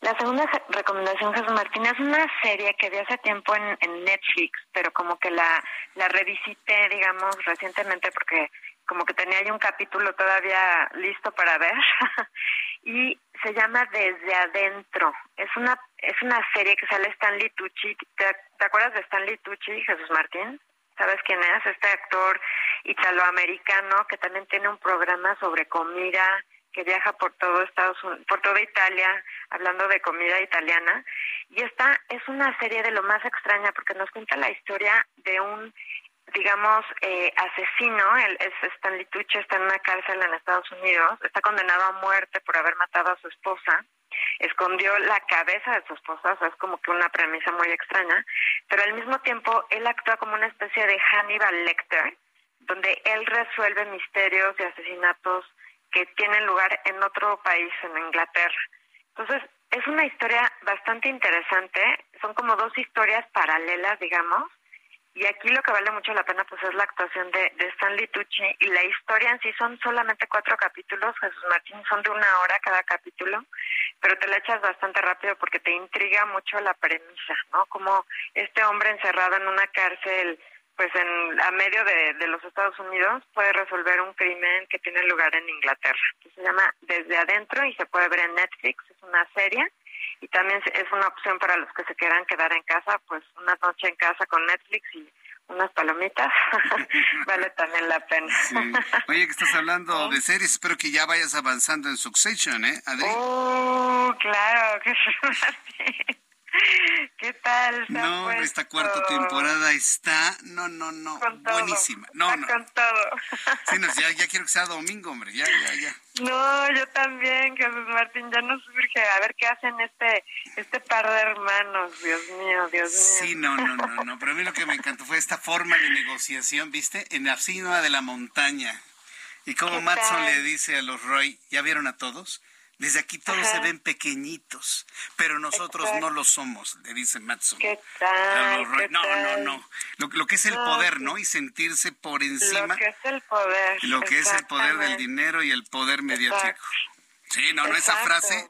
La segunda recomendación, Jesús Martín, es una serie que vi hace tiempo en, en Netflix, pero como que la, la revisité, digamos, recientemente porque como que tenía ahí un capítulo todavía listo para ver y se llama Desde Adentro. Es una es una serie que sale Stanley Tucci. ¿Te, acuerdas de Stanley Tucci, Jesús Martín? ¿Sabes quién es? Este actor italoamericano que también tiene un programa sobre comida que viaja por todo Estados Unidos, por toda Italia, hablando de comida italiana. Y esta es una serie de lo más extraña porque nos cuenta la historia de un digamos, eh, asesino, él es Stanley Tucci, está en una cárcel en Estados Unidos, está condenado a muerte por haber matado a su esposa, escondió la cabeza de su esposa, o sea, es como que una premisa muy extraña, pero al mismo tiempo él actúa como una especie de Hannibal Lecter, donde él resuelve misterios y asesinatos que tienen lugar en otro país, en Inglaterra. Entonces, es una historia bastante interesante, son como dos historias paralelas, digamos, y aquí lo que vale mucho la pena pues es la actuación de, Stanley Tucci y la historia en sí son solamente cuatro capítulos, Jesús Martín, son de una hora cada capítulo, pero te la echas bastante rápido porque te intriga mucho la premisa, ¿no? Como este hombre encerrado en una cárcel pues en a medio de, los Estados Unidos puede resolver un crimen que tiene lugar en Inglaterra, se llama Desde Adentro y se puede ver en Netflix, es una serie y también es una opción para los que se quieran quedar en casa, pues una noche en casa con Netflix y unas palomitas, vale también la pena. Oye, que estás hablando de series, espero que ya vayas avanzando en Succession, ¿eh, Adri? Oh, claro, que ¿Qué tal? no, esta cuarta temporada está, no, no, no, buenísima. No, no. Con todo. sí, no, ya, ya quiero que sea domingo, hombre, ya, ya, ya. No, yo también, Jesús Martín, ya nos surge a ver qué hacen este este par de hermanos, Dios mío, Dios mío. Sí, no, no, no, no, pero a mí lo que me encantó fue esta forma de negociación, ¿viste? En la cima de la montaña. Y como Matson le dice a los Roy, ¿ya vieron a todos? Desde aquí todos se ven pequeñitos, pero nosotros no lo somos, le dice Matson. ¿Qué tal? no, no, no. Lo, que es el poder, ¿no? Y sentirse por encima. Lo que es el poder. Lo que es el poder del dinero y el poder mediático. Sí, no, no, esa frase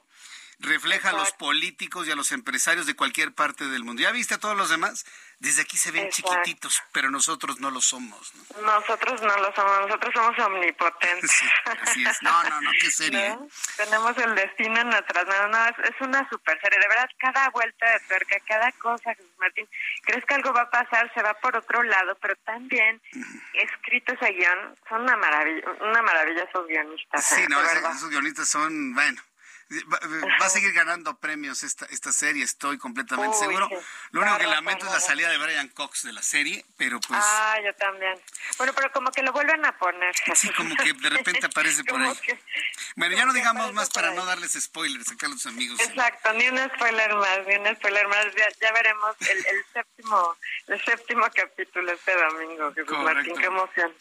refleja a los políticos y a los empresarios de cualquier parte del mundo. ¿Ya viste a todos los demás? Desde aquí se ven chiquititos, pero nosotros no lo somos. Nosotros no lo somos, nosotros somos omnipotentes. Sí, así es. No, no, no, qué serie. ¿eh? Tenemos el destino en nuestras manos. No, es, una super serie. De verdad, cada vuelta de tuerca, cada cosa, Jesús Martín, crees que algo va a pasar, se va por otro lado, pero también escrito ese guion, son una maravilla, una maravilla esos guionistas. Sí, ¿eh? no, esos guionistas son, bueno Va, a seguir ganando premios esta, esta serie, estoy completamente seguro. Lo único que lamento es la salida de Brian Cox de la serie, pero pues... Ah, yo también. Bueno, pero como que lo vuelven a poner. Sí, como que de repente aparece por ahí. bueno, ya no digamos más para no darles spoilers acá a los amigos. Exacto, ni un spoiler más, ni un spoiler más. Ya, veremos el, el, séptimo el séptimo capítulo este domingo, Jesús Martín, qué emoción.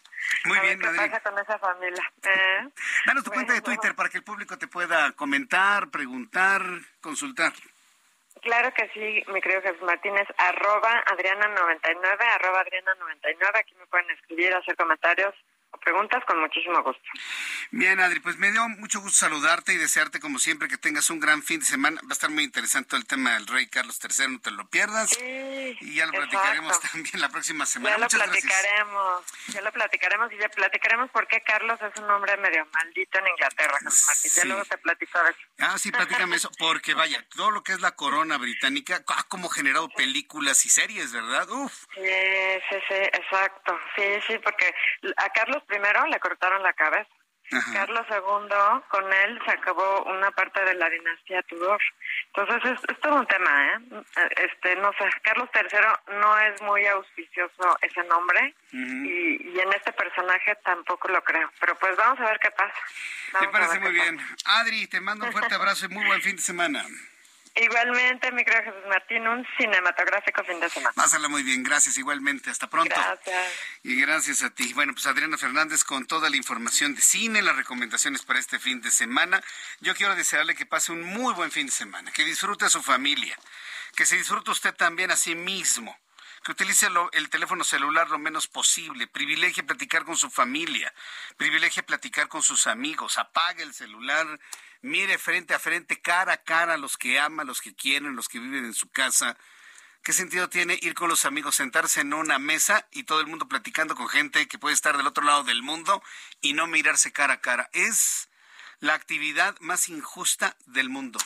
Muy bien, ¿Qué pasa con esa familia? ¿Eh? Danos tu cuenta de Twitter para que el público te pueda comentar, preguntar, consultar. Claro que sí, mi querido Jesús Martínez, arroba Adriana99, arroba Adriana99, aquí me pueden escribir, hacer comentarios, preguntas, con muchísimo gusto. Bien, Adri, pues me dio mucho gusto saludarte y desearte, como siempre, que tengas un gran fin de semana. Va a estar muy interesante el tema del rey Carlos III, no te lo pierdas. Sí, y ya lo platicaremos también la próxima semana. Ya lo platicaremos, ya lo platicaremos y ya platicaremos por qué Carlos es un hombre medio maldito en Inglaterra, Jesús Martín. Ya luego te platico eso. Ah, sí, platícame eso, porque vaya, todo lo que es la corona británica ha como generado películas y series, ¿verdad? Uf. Sí, sí, sí, exacto. Sí, sí, porque a Carlos primero le cortaron la cabeza. Carlos II, con él se acabó una parte de la dinastía Tudor. Entonces es, todo un tema, ¿eh? Este, no sé, Carlos III no es muy auspicioso ese nombre y, y, en este personaje tampoco lo creo. Pero pues vamos a ver qué pasa. Me parece muy bien. Adri, te mando un fuerte abrazo y muy buen fin de semana. Igualmente, mi querido Jesús Martín, un cinematográfico fin de semana. Pásala muy bien, gracias igualmente, hasta pronto. Gracias. Y gracias a ti. Bueno, pues Adriana Fernández con toda la información de cine, las recomendaciones para este fin de semana. Yo quiero desearle que pase un muy buen fin de semana, que disfrute a su familia, que se disfrute usted también a sí mismo que utilice el teléfono celular lo menos posible, privilegie platicar con su familia, privilegie platicar con sus amigos, apague el celular, mire frente a frente, cara a cara a los que ama, los que quieren, los que viven en su casa. ¿Qué sentido tiene ir con los amigos, sentarse en una mesa y todo el mundo platicando con gente que puede estar del otro lado del mundo y no mirarse cara a cara? Es la actividad más injusta del mundo.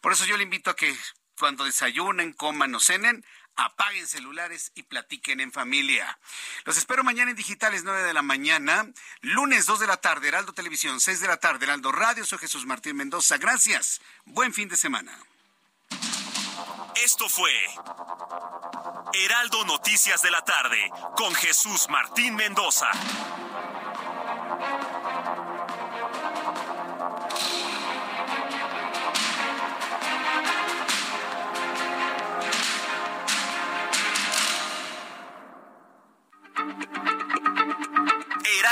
Por eso yo le invito a que cuando desayunen, coman o cenen, apaguen celulares y platiquen en familia. Los espero mañana en Digitales 9 de la mañana, lunes 2 de la tarde, Heraldo Televisión, 6 de la tarde, Heraldo Radio. Soy Jesús Martín Mendoza. Gracias. Buen fin de semana. Esto fue Heraldo Noticias de la tarde con Jesús Martín Mendoza.